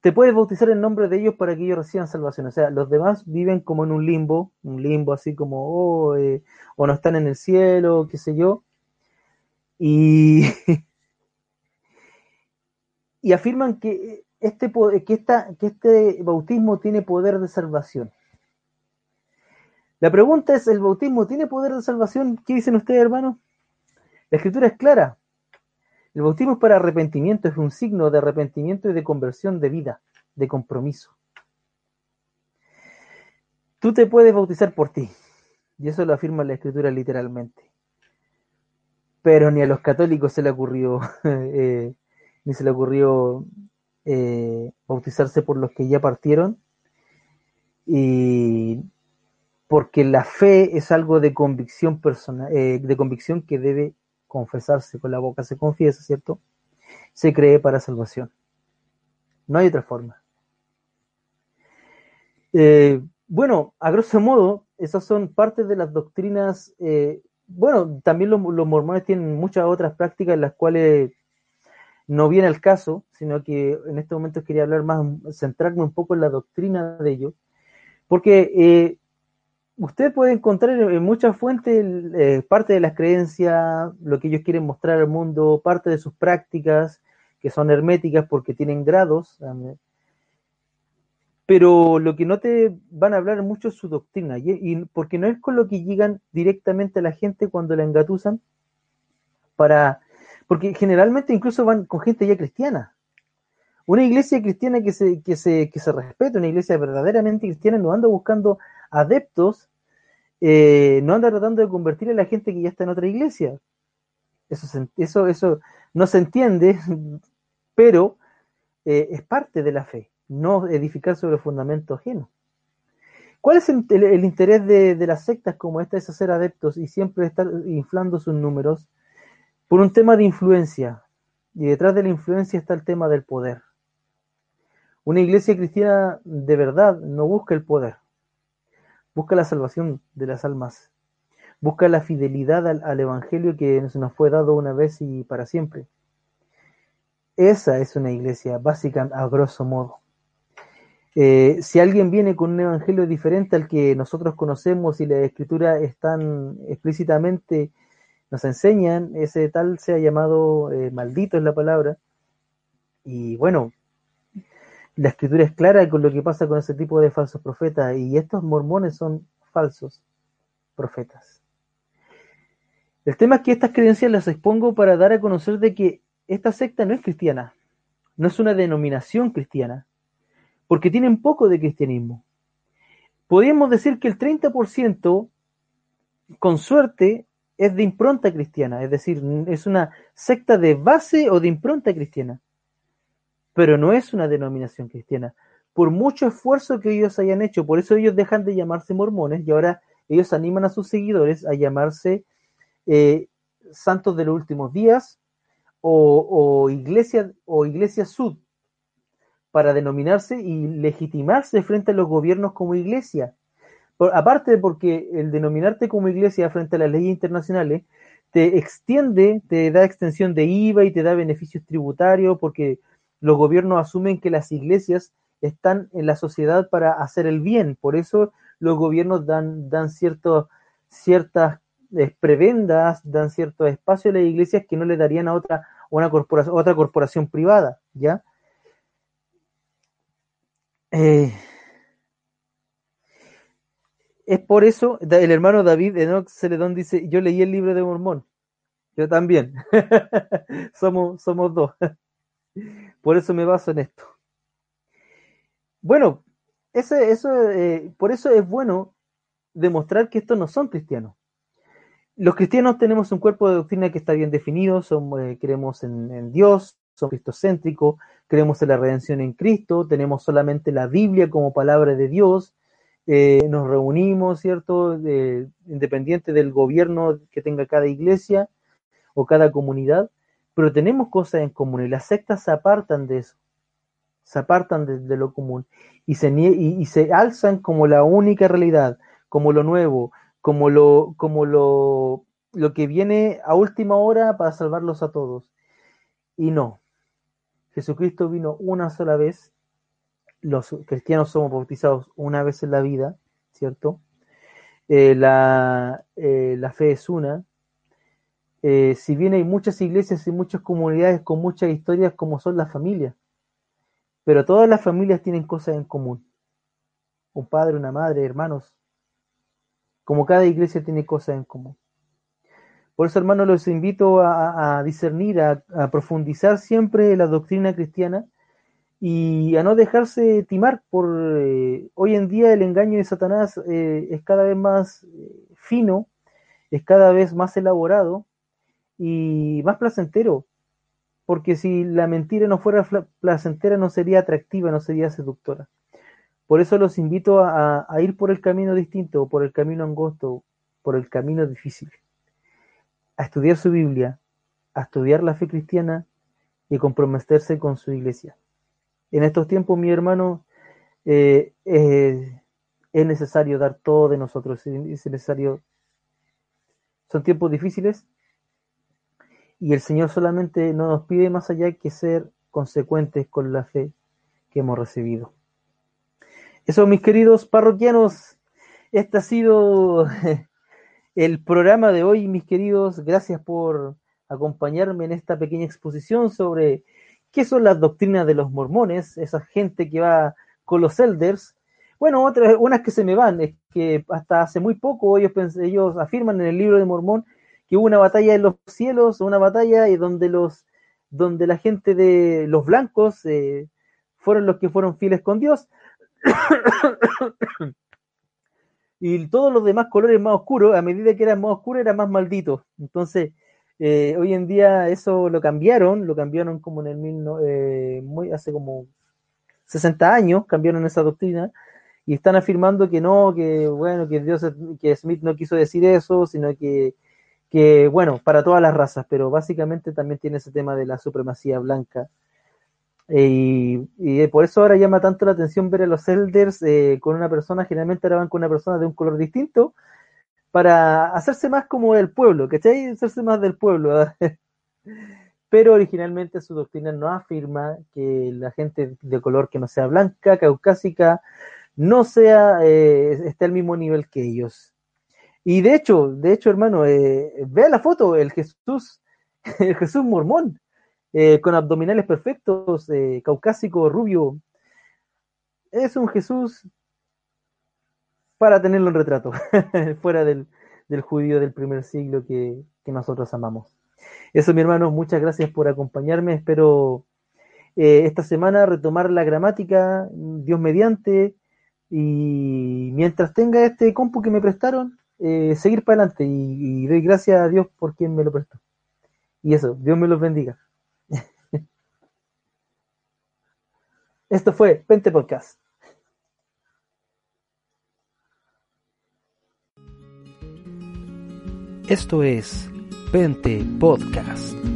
te puedes bautizar en nombre de ellos para que ellos reciban salvación. O sea, los demás viven como en un limbo, un limbo así como, oh, eh, o no están en el cielo, qué sé yo. Y [laughs] afirman que este, que, este bautismo tiene poder de salvación. La pregunta es, ¿el bautismo tiene poder de salvación? ¿Qué dicen ustedes, hermanos? La escritura es clara. El bautismo es para arrepentimiento, es un signo de arrepentimiento y de conversión de vida, de compromiso. Tú te puedes bautizar por ti, y eso lo afirma la escritura literalmente. Pero ni a los católicos se le ocurrió, [laughs] eh, ni se le ocurrió eh, bautizarse por los que ya partieron, y porque la fe es algo de convicción personal, eh, de convicción que debe confesarse con la boca, se confiesa, ¿cierto? Se cree para salvación. No hay otra forma. Eh, bueno, a grosso modo, esas son partes de las doctrinas. Bueno, también los, mormones tienen muchas otras prácticas en las cuales no viene al caso, sino que en este momento quería hablar más, centrarme un poco en la doctrina de ellos, porque eh, usted puede encontrar en muchas fuentes eh, parte de las creencias, lo que ellos quieren mostrar al mundo, parte de sus prácticas, que son herméticas porque tienen grados, pero lo que no te van a hablar mucho es su doctrina, y, porque no es con lo que llegan directamente a la gente cuando la engatusan, para, porque generalmente incluso van con gente ya cristiana. Una iglesia cristiana que se, que se, que se respete, una iglesia verdaderamente cristiana, no anda buscando adeptos, eh, no anda tratando de convertir a la gente que ya está en otra iglesia. Eso, eso, eso no se entiende, [laughs] pero eh, es parte de la fe, no edificar sobre fundamento ajeno. ¿Cuál es el interés de, de, las sectas como esta? Es hacer adeptos y siempre estar inflando sus números por un tema de influencia. Y detrás de la influencia está el tema del poder. Una iglesia cristiana de verdad no busca el poder, busca la salvación de las almas, busca la fidelidad al, Evangelio que se nos fue dado una vez y para siempre. Esa es una iglesia básica a grosso modo. Eh, si alguien viene con un evangelio diferente al que nosotros conocemos y la escritura están explícitamente nos enseñan, ese tal sea llamado eh, maldito es la palabra. Y bueno, la escritura es clara con lo que pasa con ese tipo de falsos profetas y estos mormones son falsos profetas. El tema es que estas creencias las expongo para dar a conocer de que esta secta no es cristiana, no es una denominación cristiana, porque tienen poco de cristianismo. Podríamos decir que el 30%, con suerte, es de impronta cristiana, es decir, es una secta de base o de impronta cristiana pero no es una denominación cristiana. Por mucho esfuerzo que ellos hayan hecho, por eso ellos dejan de llamarse mormones y ahora ellos animan a sus seguidores a llamarse eh, santos de los últimos días o, o, iglesia o iglesia sud para denominarse y legitimarse frente a los gobiernos como iglesia. Por, aparte porque el denominarte como iglesia frente a las leyes internacionales te extiende, te da extensión de IVA y te da beneficios tributarios porque los gobiernos asumen que las iglesias están en la sociedad para hacer el bien, por eso los gobiernos dan, ciertas eh, prebendas, dan cierto espacio a las iglesias que no le darían a otra, una corporación, otra corporación privada, ¿ya? Eh, es por eso, el hermano David Enoch Celedón dice, yo leí el libro de Mormón. Yo también. [laughs] somos, somos dos. [laughs] Por eso me baso en esto. Bueno, ese, eso, eh, por eso es bueno demostrar que estos no son cristianos. Los cristianos tenemos un cuerpo de doctrina que está bien definido, somos, eh, creemos en, en, Dios, somos cristocéntricos, creemos en la redención en Cristo, tenemos solamente la Biblia como palabra de Dios, eh, nos reunimos, ¿cierto? independiente del gobierno que tenga cada iglesia o cada comunidad, pero tenemos cosas en común y las sectas se apartan de eso, se apartan de, lo común y se, y se alzan como la única realidad, como lo nuevo, como lo, como lo, lo que viene a última hora para salvarlos a todos. Y no, Jesucristo vino una sola vez, los cristianos somos bautizados una vez en la vida, ¿cierto? Eh, la, eh, la fe es una, eh, si bien hay muchas iglesias y muchas comunidades con muchas historias como son las familias, pero todas las familias tienen cosas en común. Un padre, una madre, hermanos. Como cada iglesia tiene cosas en común. Por eso, hermanos, los invito a, discernir, a, profundizar siempre la doctrina cristiana y a no dejarse timar por eh, hoy en día el engaño de Satanás eh, es cada vez más eh, fino, es cada vez más elaborado y más placentero, porque si la mentira no fuera placentera no sería atractiva, no sería seductora. Por eso los invito a, ir por el camino distinto, por el camino angosto, por el camino difícil, a estudiar su Biblia, a estudiar la fe cristiana y comprometerse con su iglesia. En estos tiempos, mi hermano, eh, es necesario dar todo de nosotros, es necesario, son tiempos difíciles y el Señor solamente no nos pide más allá que ser consecuentes con la fe que hemos recibido. Eso, mis queridos parroquianos, este ha sido [laughs] el programa de hoy, mis queridos. Gracias por acompañarme en esta pequeña exposición sobre qué son las doctrinas de los mormones, esa gente que va con los elders. Bueno, otras, unas que se me van, es que hasta hace muy poco ellos, ellos afirman en el libro de Mormón que hubo una batalla en los cielos, una batalla donde los donde la gente de los blancos eh, fueron los que fueron fieles con Dios [coughs] y todos los demás colores más oscuros, a medida que eran más oscuros, eran más malditos. Entonces, eh, hoy en día eso lo cambiaron, lo cambiaron como en el mil, eh, muy, hace como 60 años, cambiaron esa doctrina y están afirmando que no, que bueno, que Dios, que Smith no quiso decir eso, sino que, que bueno, para todas las razas, pero básicamente también tiene ese tema de la supremacía blanca. y, por eso ahora llama tanto la atención ver a los elders eh, con una persona, generalmente ahora van con una persona de un color distinto, para hacerse más como del pueblo, ¿cachai? Hacerse más del pueblo. [laughs] Pero originalmente su doctrina no afirma que la gente de color que no sea blanca, caucásica, no sea, eh, esté al mismo nivel que ellos. Y de hecho, de hecho, hermano, eh, vea la foto, el Jesús, [laughs] el Jesús mormón, eh, con abdominales perfectos, eh, caucásico, rubio. Es un Jesús para tenerlo en retrato, [laughs] fuera del, judío del primer siglo que, nosotros amamos. Eso, mi hermano, muchas gracias por acompañarme. Espero eh, esta semana retomar la gramática, Dios mediante, y mientras tenga este compu que me prestaron, eh, seguir para adelante y, y, doy gracias a Dios por quien me lo prestó. Y eso, Dios me los bendiga. [laughs] Esto fue Pente Podcast. Esto es Pente Podcast.